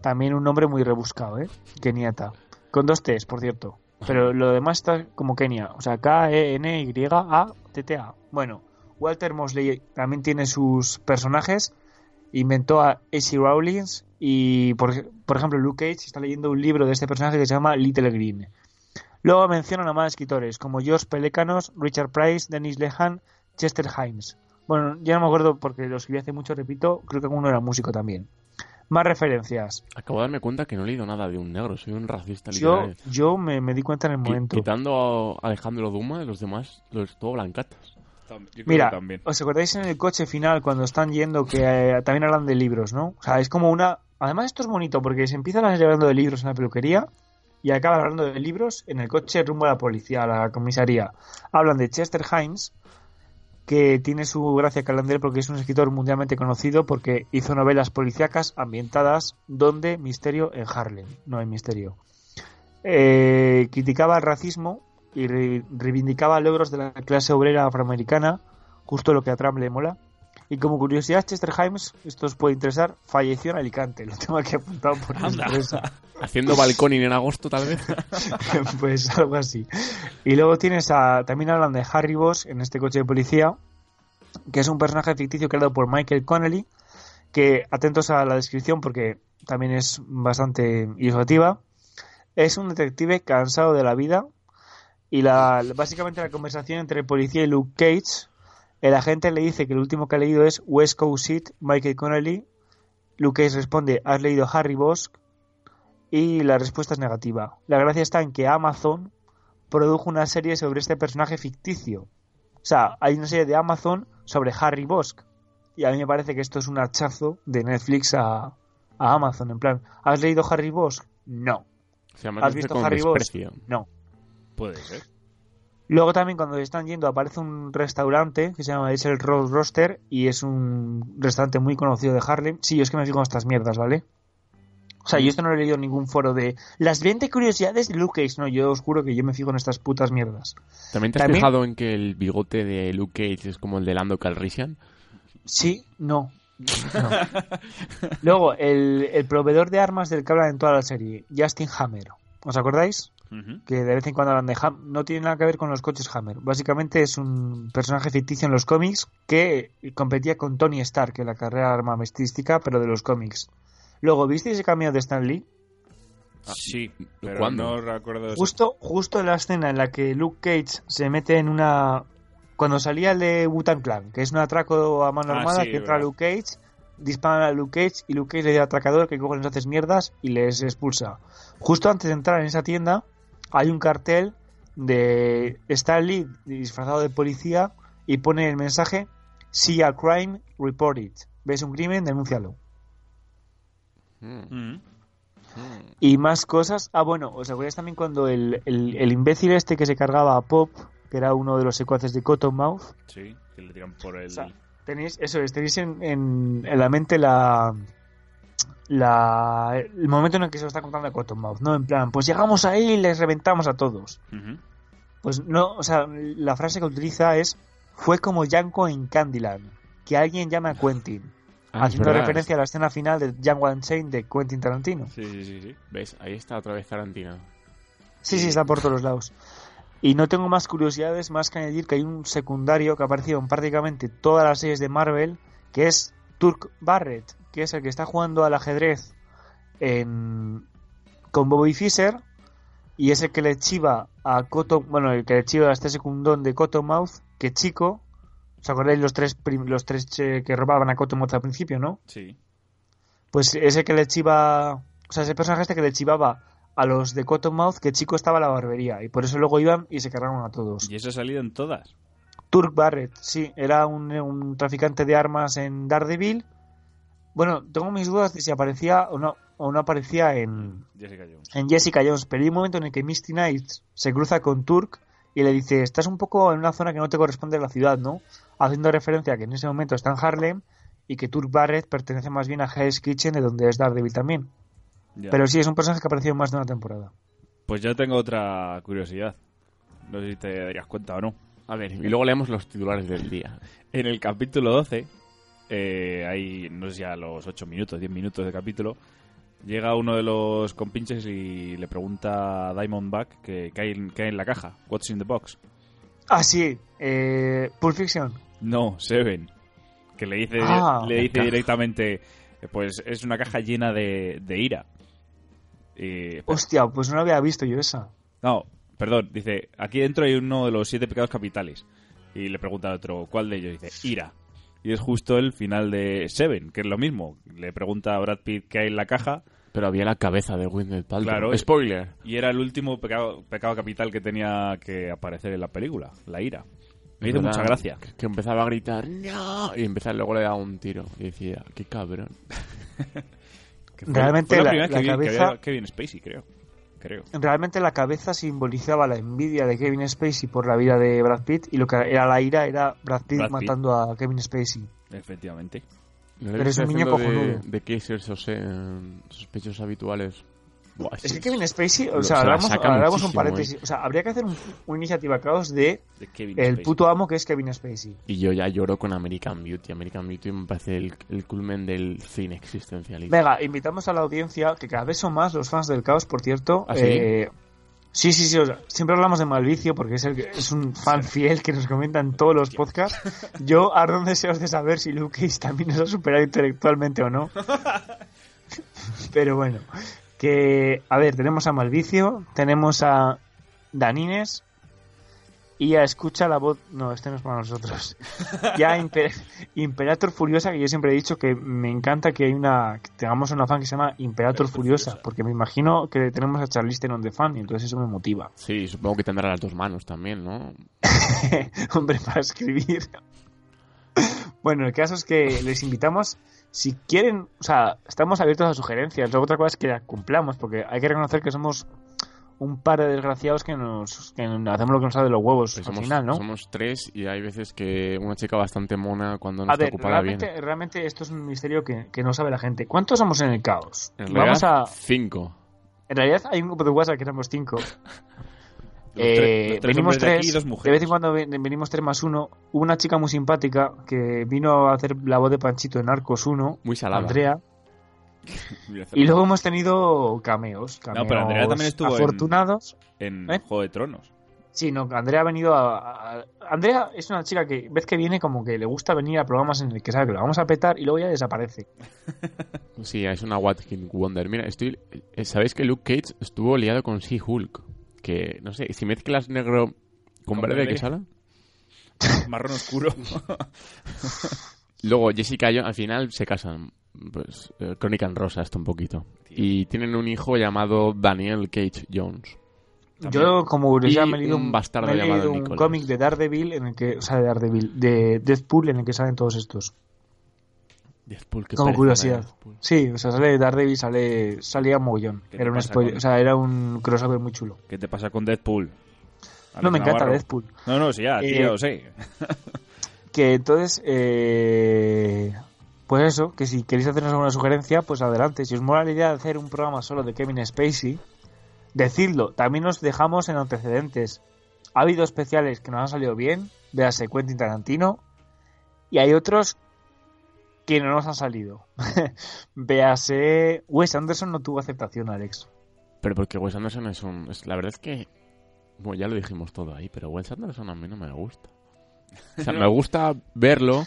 También un nombre muy rebuscado, ¿eh? Kenyatta. Con dos T's, por cierto. Pero lo demás está como Kenia. O sea, K-E-N-Y-A-T-T-A. Bueno, Walter Mosley también tiene sus personajes. Inventó a A.C. Rawlings. Y, por, por ejemplo, Luke Cage está leyendo un libro de este personaje que se llama Little Green. Luego mencionan a más escritores como George Pelecanos, Richard Price, Dennis Lehan, Chester Himes. Bueno, ya no me acuerdo porque lo escribí hace mucho, repito, creo que uno era músico también. Más referencias. Acabo de darme cuenta que no he leído nada de un negro, soy un racista Yo, literal. yo me, me di cuenta en el momento. Quitando a Alejandro Duma, los demás, los todo blancatas. Tam- yo creo Mira, que también. ¿os acordáis en el coche final cuando están yendo que eh, también hablan de libros, ¿no? O sea, es como una... Además esto es bonito porque se empieza la serie hablando de libros en la peluquería y acaban hablando de libros en el coche rumbo a la policía, a la comisaría. Hablan de Chester Himes, que tiene su gracia que hablan de él porque es un escritor mundialmente conocido porque hizo novelas policíacas ambientadas donde misterio en Harlem, no hay misterio. Eh, criticaba el racismo y re- reivindicaba logros de la clase obrera afroamericana, justo lo que a Trump le mola. Y como curiosidad, Chester Himes, esto os puede interesar, falleció en Alicante. Lo tengo aquí apuntado por mi empresa. Haciendo balconing en agosto, tal vez. pues algo así. Y luego tienes a. También hablan de Harry Boss en este coche de policía, que es un personaje ficticio creado por Michael Connelly. Que atentos a la descripción porque también es bastante ilustrativa. Es un detective cansado de la vida. Y la, básicamente la conversación entre el policía y Luke Cage. El agente le dice que el último que ha leído es West Coast Seat, Michael Connelly. Luke Cage responde: ¿Has leído Harry Bosch? y la respuesta es negativa. La gracia está en que Amazon produjo una serie sobre este personaje ficticio. O sea, hay una serie de Amazon sobre Harry Bosch. Y a mí me parece que esto es un hachazo de Netflix a, a Amazon. En plan, ¿has leído Harry Bosch? No. Se llama ¿Has visto Harry Bosch? No. Puede ser. Luego también cuando están yendo aparece un restaurante que se llama es el Rose Roster y es un restaurante muy conocido de Harlem. Sí, yo es que me fijo en estas mierdas, ¿vale? O sea, yo esto no lo he leído en ningún foro de las 20 curiosidades de Luke Cage. No, yo os juro que yo me fijo en estas putas mierdas. ¿También te has También- fijado en que el bigote de Luke Cage es como el de Lando Calrissian? Sí, no. No. Luego, el, el proveedor de armas del que hablan en toda la serie, Justin Hammer. ¿Os acordáis? Que de vez en cuando hablan de Ham. No tiene nada que ver con los coches Hammer. Básicamente es un personaje ficticio en los cómics que competía con Tony Stark en la carrera armamentística, pero de los cómics. Luego, ¿visteis ese cameo de Stan Lee? Sí, pero ¿Cuándo? no recuerdo... Justo, justo en la escena en la que Luke Cage se mete en una. Cuando salía el de Wutan Clan, que es un atraco a mano Ah, armada, sí, que entra verdad. Luke Cage, disparan a Luke Cage y Luke Cage le dice al atracador que coge les haces mierdas y les expulsa. Justo antes de entrar en esa tienda, hay un cartel de Stanley disfrazado de policía y pone el mensaje: See a crime, report it. ¿Ves un crimen? Denúncialo. Mm. Ujú. Y más cosas. Ah, bueno, ¿os acordáis también cuando el, el, el imbécil este que se cargaba a Pop, que era uno de los secuaces de Cottonmouth, Sí, que le tiran por el... O sea, tenéis, eso es, tenéis en, en, en la mente la, la el momento en el que se lo está contando a Cottonmouth, ¿no? En plan, pues llegamos ahí y les reventamos a todos. Pues no, o sea, la frase que utiliza es fue como Yanko en Candyland, que alguien llama a Quentin, Ah, haciendo referencia a la escena final de Django Unchained de Quentin Tarantino. Sí, sí, sí, sí. ¿Ves? Ahí está otra vez Tarantino. Sí, sí, está por todos lados. Y no tengo más curiosidades más que añadir que hay un secundario que ha aparecido en prácticamente todas las series de Marvel, que es Turk Barrett, que es el que está jugando al ajedrez en... con Bobby Fischer y es el que le chiva a Cotton, bueno, el que le chiva a este secundón de Cottonmouth, que chico, ¿os acordáis los tres prim- los tres eh, que robaban a Cottonmouth al principio, no? Sí. Pues ese que le chiva, o sea, ese personaje este que le chivaba a los de Cottonmouth, que chico estaba en la barbería y por eso luego iban y se cargaron a todos. Y eso ha salido en todas. Turk Barrett, sí, era un, un traficante de armas en Daredevil. Bueno, tengo mis dudas de si aparecía o no, o no aparecía en, Jessica Jones. en Jessica Jones, pero hay un momento en el que Misty Knight se cruza con Turk y le dice, estás un poco en una zona que no te corresponde a la ciudad, ¿no? Haciendo referencia a que en ese momento está en Harlem y que Turk Barrett pertenece más bien a Hell's Kitchen, de donde es Daredevil también. Ya. Pero sí, es un personaje que ha aparecido en más de una temporada. Pues yo tengo otra curiosidad. No sé si te darías cuenta o no. A ver, y luego leemos los titulares del día. En el capítulo 12, eh, hay, no sé si a los 8 minutos, 10 minutos de capítulo, llega uno de los compinches y le pregunta a Diamondback que, que, hay, en- que hay en la caja. What's in the box? Ah, sí, eh, Pulp Fiction. No, Seven. Que le dice, Ah, le la dice directamente, eh, pues es una caja llena de, de ira. Y, Hostia, pues no lo había visto yo esa. No, perdón, dice, aquí dentro hay uno de los siete pecados capitales. Y le pregunta al otro, ¿cuál de ellos? Dice, ira. Y es justo el final de Seven, que es lo mismo. Le pregunta a Brad Pitt qué hay en la caja Pero había la cabeza de Gwyneth Paltrow. Claro. Spoiler. y era el último pecado, pecado capital que tenía que aparecer en la película, la ira. Me hizo mucha gracia. Que, empezaba a gritar, ¡No! Y empezaba, luego le daba un tiro. Y decía, ¡qué cabrón! Que fue- Realmente fue la, la- primera vez la que vi que cabeza- había Kevin Spacey, creo. Creo. Realmente la cabeza simbolizaba la envidia de Kevin Spacey por la vida de Brad Pitt y lo que era la ira era Brad Pitt Brad Pitt. matando a Kevin Spacey. Efectivamente. ¿No Pero es un niño haciendo de, cojonudo. de cases, o sea, sospechosos habituales. Buah, Es que. Kevin Spacey, o sea, hagamos un paréntesis. ¿eh? O sea, habría que hacer un- una iniciativa caos de el puto amo que es Kevin Spacey. Y yo ya lloro con American Beauty. American Beauty me parece el, el culmen del cine existencialista. Venga, invitamos a la audiencia, que cada vez son más los fans del caos, por cierto. ¿Ah, sí? Eh, sí, sí, sí. o sea, siempre hablamos de Malvicio porque es, el, es un fan fiel que nos comenta en todos los podcasts. Yo ardo deseos de saber si Luke Cage también nos ha superado intelectualmente o no. Pero bueno, que a ver, tenemos a Malvicio, tenemos a Danines y a Escucha la voz. No, este no es para nosotros. Ya Imper- Imperator Furiosa, que yo siempre he dicho que me encanta que hay una que tengamos una fan que se llama Imperator Furiosa, porque me imagino que tenemos a Charlize Theron de fan y entonces eso me motiva. Sí, supongo que tendrá las dos manos también, ¿no? Hombre, para escribir. Bueno, el caso es que les invitamos, si quieren, o sea, estamos abiertos a sugerencias. Luego otra cosa es que las cumplamos, porque hay que reconocer que somos un par de desgraciados que nos que hacemos lo que nos sale de los huevos Pues al somos, final, ¿no? somos tres y hay veces que una chica bastante mona cuando no A está ver, ocupada realmente, viene. realmente esto es un misterio que, que no sabe la gente. ¿Cuántos somos en el caos? En Vamos realidad, a... cinco. En realidad hay un grupo de WhatsApp que éramos cinco. Los tres- Eh, los tres venimos hombres de aquí tres, y dos de mujeres. vez en cuando ven- venimos tres más uno. Hubo una chica muy simpática que vino a hacer la voz de Panchito en Arcos 1, Muy salada. Andrea. Y luego hemos tenido cameos. No, pero Andrea también estuvo en- afortunados. En ¿Eh? Juego de Tronos. Sí, no, Andrea ha venido a, a- Andrea es una chica que, vez que viene, como que le gusta venir a programas en el que sabe que lo vamos a petar y luego ya desaparece. Sí, es una What Can Wonder. Mira, estoy, eh, ¿sabéis que Luke Cage estuvo liado con She-Hulk? Que, no sé, si mezclas negro con, verde. ¿qué sale? Marrón oscuro. Luego Jessica Jones, al final se casan. Pues, eh, crónica en rosa esto un poquito. Y tienen un hijo llamado Daniel Cage Jones. Yo, como curiosidad, Y me he leído un un, bastardo me he leído llamado un Nicholas. cómic de Daredevil, en el que, o sea, de Daredevil, de Deadpool, en el que salen todos estos. Deadpool, qué como curiosidad. Deadpool. Sí, o sea, sale Daredevil, sale, salía mogollón. ¿Qué te Era un spoiler, con- o sea, era un crossover muy chulo. ¿Qué te pasa con Deadpool? no, me encanta. Deadpool. No, no, sí, ya, Eh, tío, sí. Que entonces, eh, pues eso, que si queréis hacernos alguna sugerencia, pues adelante. Si os mola la idea de hacer un programa solo de Kevin Spacey, decidlo. También os dejamos en antecedentes. Ha habido especiales que nos han salido bien, véase Quentin Tarantino, y hay otros que no nos han salido. véase Wes Anderson no tuvo aceptación, Alex. Pero porque Wes Anderson es un... es- la verdad es que... Bueno, ya lo dijimos todo ahí, pero Wes Anderson a mí no me gusta. O sea, me gusta verlo...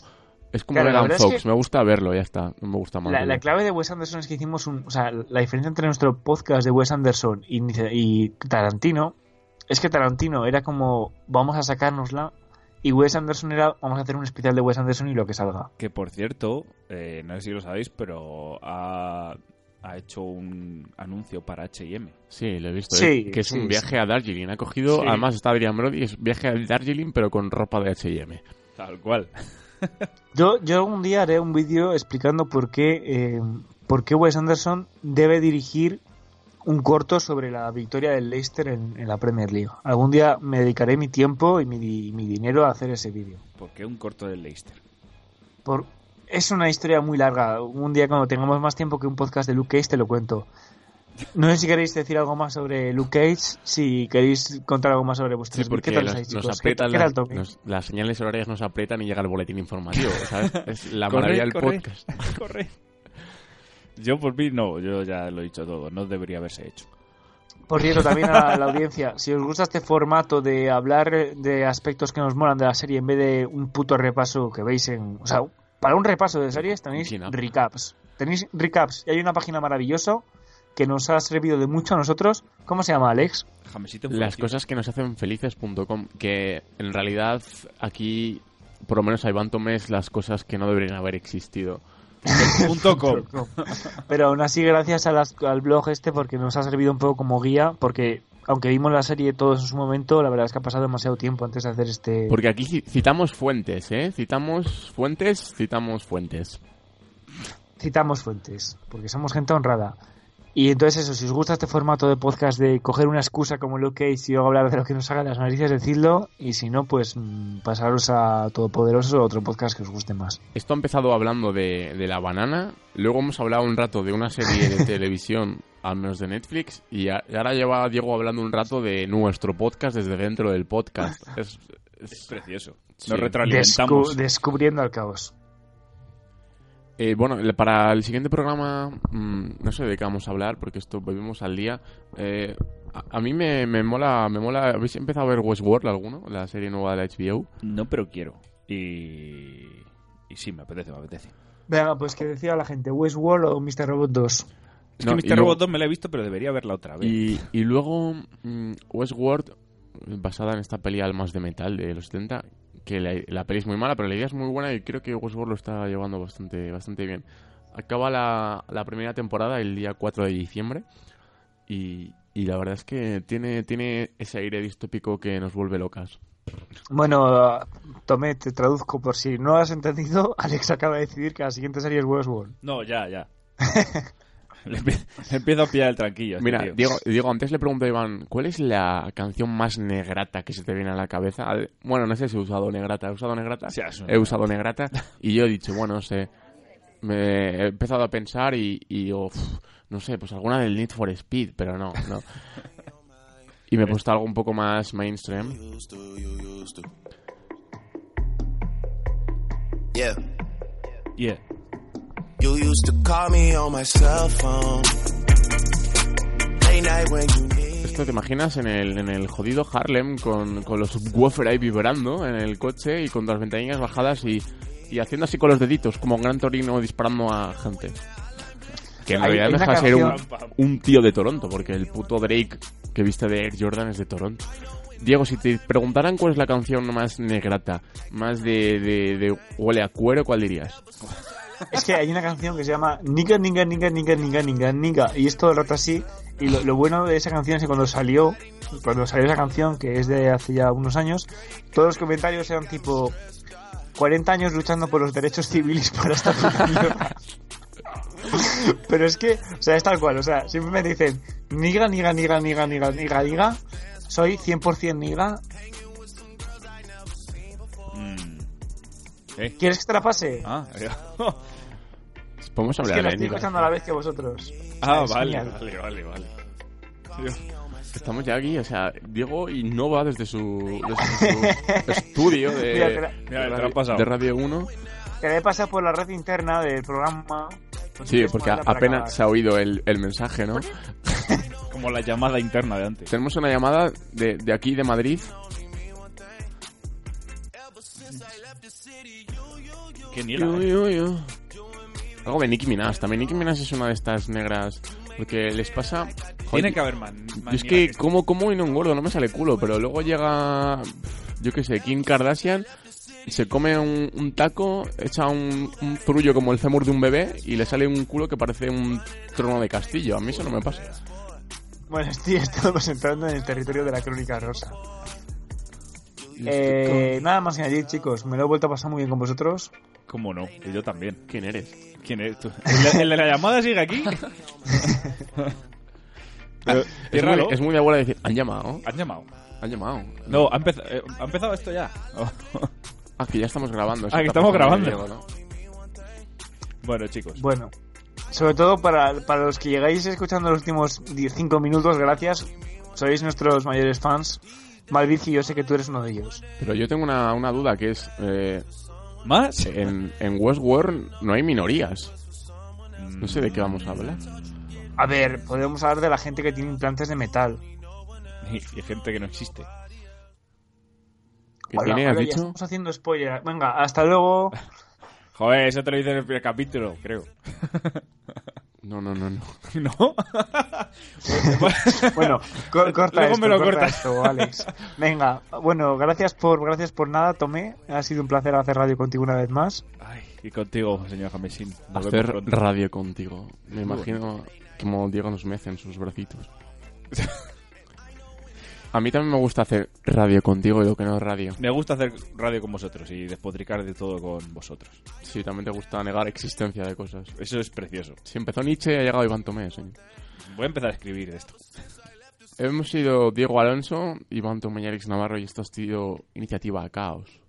Es como Claro, Megan es Fox, que- me gusta verlo, ya está. No me gusta más. La clave de Wes Anderson es que hicimos un. O sea, la diferencia entre nuestro podcast de Wes Anderson y, y Tarantino es que Tarantino era como. Vamos a sacárnosla. Y Wes Anderson era. Vamos a hacer un especial de Wes Anderson y lo que salga. Que por cierto, eh, no sé si lo sabéis, pero ha, ha hecho un anuncio para HM. Sí, lo he visto. Sí, eh, que es sí, un viaje a Darjeeling. Ha cogido, Sí. además está Adrian Brody, es viaje a Darjeeling, pero con ropa de H&M. Tal cual. Yo, yo un día haré un vídeo explicando por qué, eh, por qué Wes Anderson debe dirigir un corto sobre la victoria del Leicester en, en la Premier League. Algún día me dedicaré mi tiempo y mi, di- mi dinero a hacer ese vídeo. ¿Por qué un corto del Leicester? Por... Es una historia muy larga. Un día cuando tengamos más tiempo que un podcast de Luke Cage te lo cuento. No sé si queréis decir algo más sobre Luke Cage, si queréis contar algo más sobre vuestros Sí, porque ¿Qué tal las, nos- las señales horarias nos aprietan y llega el boletín informativo, ¿sabes? Es la Corre, maravilla del corre. podcast. Corre. Yo por mí no, yo ya lo he dicho todo, no debería haberse hecho. Por cierto, también a la audiencia, si os gusta este formato de hablar de aspectos que nos molan de la serie en vez de un puto repaso que veis en... O sea, para un repaso de series tenéis recaps. Tenéis recaps y hay una página maravillosa que nos ha servido de mucho a nosotros. ¿Cómo se llama, Alex? Las cosas que nos hacen felices.com, que en realidad aquí, por lo menos a Iván Tomés, las cosas que no deberían haber existido. Punto com. Pero aún así, gracias a las- al blog este, porque nos ha servido un poco como guía, porque aunque vimos la serie todos en su momento, la verdad es que ha pasado demasiado tiempo antes de hacer este... Porque aquí ci- citamos fuentes, ¿eh? Citamos fuentes, citamos fuentes. citamos fuentes, porque somos gente honrada. Y entonces eso, si os gusta este formato de podcast de coger una excusa como lo que y luego hablar de lo que nos haga las narices, decidlo. Y si no, pues mm, pasaros a Todopoderoso o otro podcast que os guste más. Esto ha empezado hablando de, de la banana, luego hemos hablado un rato de una serie de televisión, al menos de Netflix, y, a- y ahora lleva Diego hablando un rato de nuestro podcast desde dentro del podcast. Es, es- Es precioso. Sí. Nos retroalimentamos. Descu- descubriendo al caos. Eh, bueno, para el siguiente programa, mm, no sé de qué vamos a hablar, porque esto vivimos al día. Eh, a, a mí me, me mola, me mola. ¿Habéis empezado a ver Westworld alguno? La serie nueva de la HBO. No, pero quiero. Y... Y sí, me apetece, me apetece. Venga, pues que decía la gente, Westworld o Mr. Robot 2. Es No, que Mr. Robot 2 me la he visto, pero debería verla otra vez. Y, y luego mm, Westworld, basada en esta peli Almas de Metal de los 70, que la, la peli es muy mala, pero la idea es muy buena y creo que Westworld lo está llevando bastante, bastante bien. Acaba la, la primera temporada el día 4 de diciembre y, y la verdad es que tiene, tiene ese aire distópico que nos vuelve locas. Bueno, Tomé, te traduzco por si no has entendido. Alex acaba de decidir que la siguiente serie es Westworld. No, ya, ya. Le, empie- le empiezo a pillar el tranquillo. este Mira, tío. Diego, Diego, antes le pregunté a Iván, ¿cuál es la canción más negrata que se te viene a la cabeza? Bueno, no sé si he usado negrata. ¿He usado negrata? Sí, he usado negrata. Y yo he dicho, bueno, no sé. Me he empezado a pensar y, y digo, "Uf, no sé, pues alguna del Need for Speed, pero no, no. Y me he puesto algo un poco más mainstream. Yeah. Yeah. You used to call me on my cell phone. Late night when you. Esto te imaginas en el, en el jodido Harlem con, con los subwoofer ahí vibrando en el coche y con las ventanillas bajadas y, y haciendo así con los deditos, como un gran torino disparando a gente. Que en realidad deja de ser un, canción- un tío de Toronto, porque el puto Drake que viste de Air Jordan es de Toronto. Diego, si te preguntaran cuál es la canción más negrata, más de, de, de huele a cuero, ¿cuál dirías? Es que hay una canción que se llama Niga, Niga, Niga, Niga, Niga, Niga, Niga. Y es todo el rato así. Y lo, lo bueno de esa canción es que cuando salió, cuando salió esa canción, que es de hace ya unos años, todos los comentarios eran tipo 40 años luchando por los derechos civiles para esta puta. Pero es que, o sea, es tal cual. O sea, siempre me dicen Niga, Niga, Niga, Niga, Niga, Niga, Niga. Soy 100% Niga. Mm. ¿Eh? ¿Quieres que te la pase? Ah, Podemos es hablar que la de estoy escuchando a la vez que vosotros. ah Es vale, vale, vale, vale. Estamos ya aquí, o sea, Diego innova desde su, desde su estudio de, Mira, te la- de te lo radio, has pasado. de Radio 1. Que le pasa por la red interna del programa. Pues Sí, porque apenas acabar. se ha oído el, el mensaje, ¿no? Como la llamada interna de antes. Tenemos una llamada de, de aquí, de Madrid. Qué niega, Yo, eh. yo, yo. Algo de Nicki Minaj. También Nicki Minaj es una de estas negras. Porque les pasa. Tiene Joder, que haber más. Yo es que como, como y no engordo, no me sale culo. Pero luego llega. Yo qué sé, Kim Kardashian. Se come un, un taco, echa un, un zurullo como el fémur de un bebé y le sale un culo que parece un trono de castillo. A mí eso no me pasa. Bueno, estoy, estamos entrando en el territorio de la crónica rosa. Eh, nada más que añadir, chicos. Me lo he vuelto a pasar muy bien con vosotros. ¿Cómo no? Y yo también. ¿Quién eres? ¿Quién es tú? ¿El, el de la llamada sigue aquí? Pero, Es muy, es muy de abuela decir, han llamado, ¿Han llamado? han llamado. No, ha, empeza- eh, ¿ha empezado esto ya. Ah, que ya estamos grabando. Ah, que estamos grabando. Diego, ¿no? bueno, chicos. Bueno, sobre todo para, para los que llegáis escuchando los últimos 5 minutos, gracias. Sois nuestros mayores fans. Malvici, yo sé que tú eres uno de ellos. Pero yo tengo una, una duda que es... eh, ¿Más? en, en Westworld no hay minorías. No sé de qué vamos a hablar. A ver, podemos hablar de la gente que tiene implantes de metal. Y, y gente que no existe. ¿Qué Hola, tiene, has ya dicho? estamos haciendo spoiler. Venga, hasta luego. Joder, eso te lo dice en el primer capítulo, creo. No, no, no, no. ¿No? Bueno, co- corta Luego esto, me lo corta cortas. esto, Alex. Venga, bueno, gracias por gracias por nada, Tomé. Ha sido un placer hacer radio contigo una vez más. Ay, y contigo, señor Jamesín. Hacer radio contigo. Me imagino como Diego nos mece en sus bracitos. A mí también me gusta hacer radio contigo y lo que no es radio. Me gusta hacer radio con vosotros y despotricar de todo con vosotros. Sí, también te gusta negar existencia de cosas. Eso es precioso. Si empezó Nietzsche, ha llegado Iván Tomé. sí. Voy a empezar a escribir de esto. Hemos sido Diego Alonso, Iván Tomé y Alex Navarro y esto ha sido Iniciativa Caos.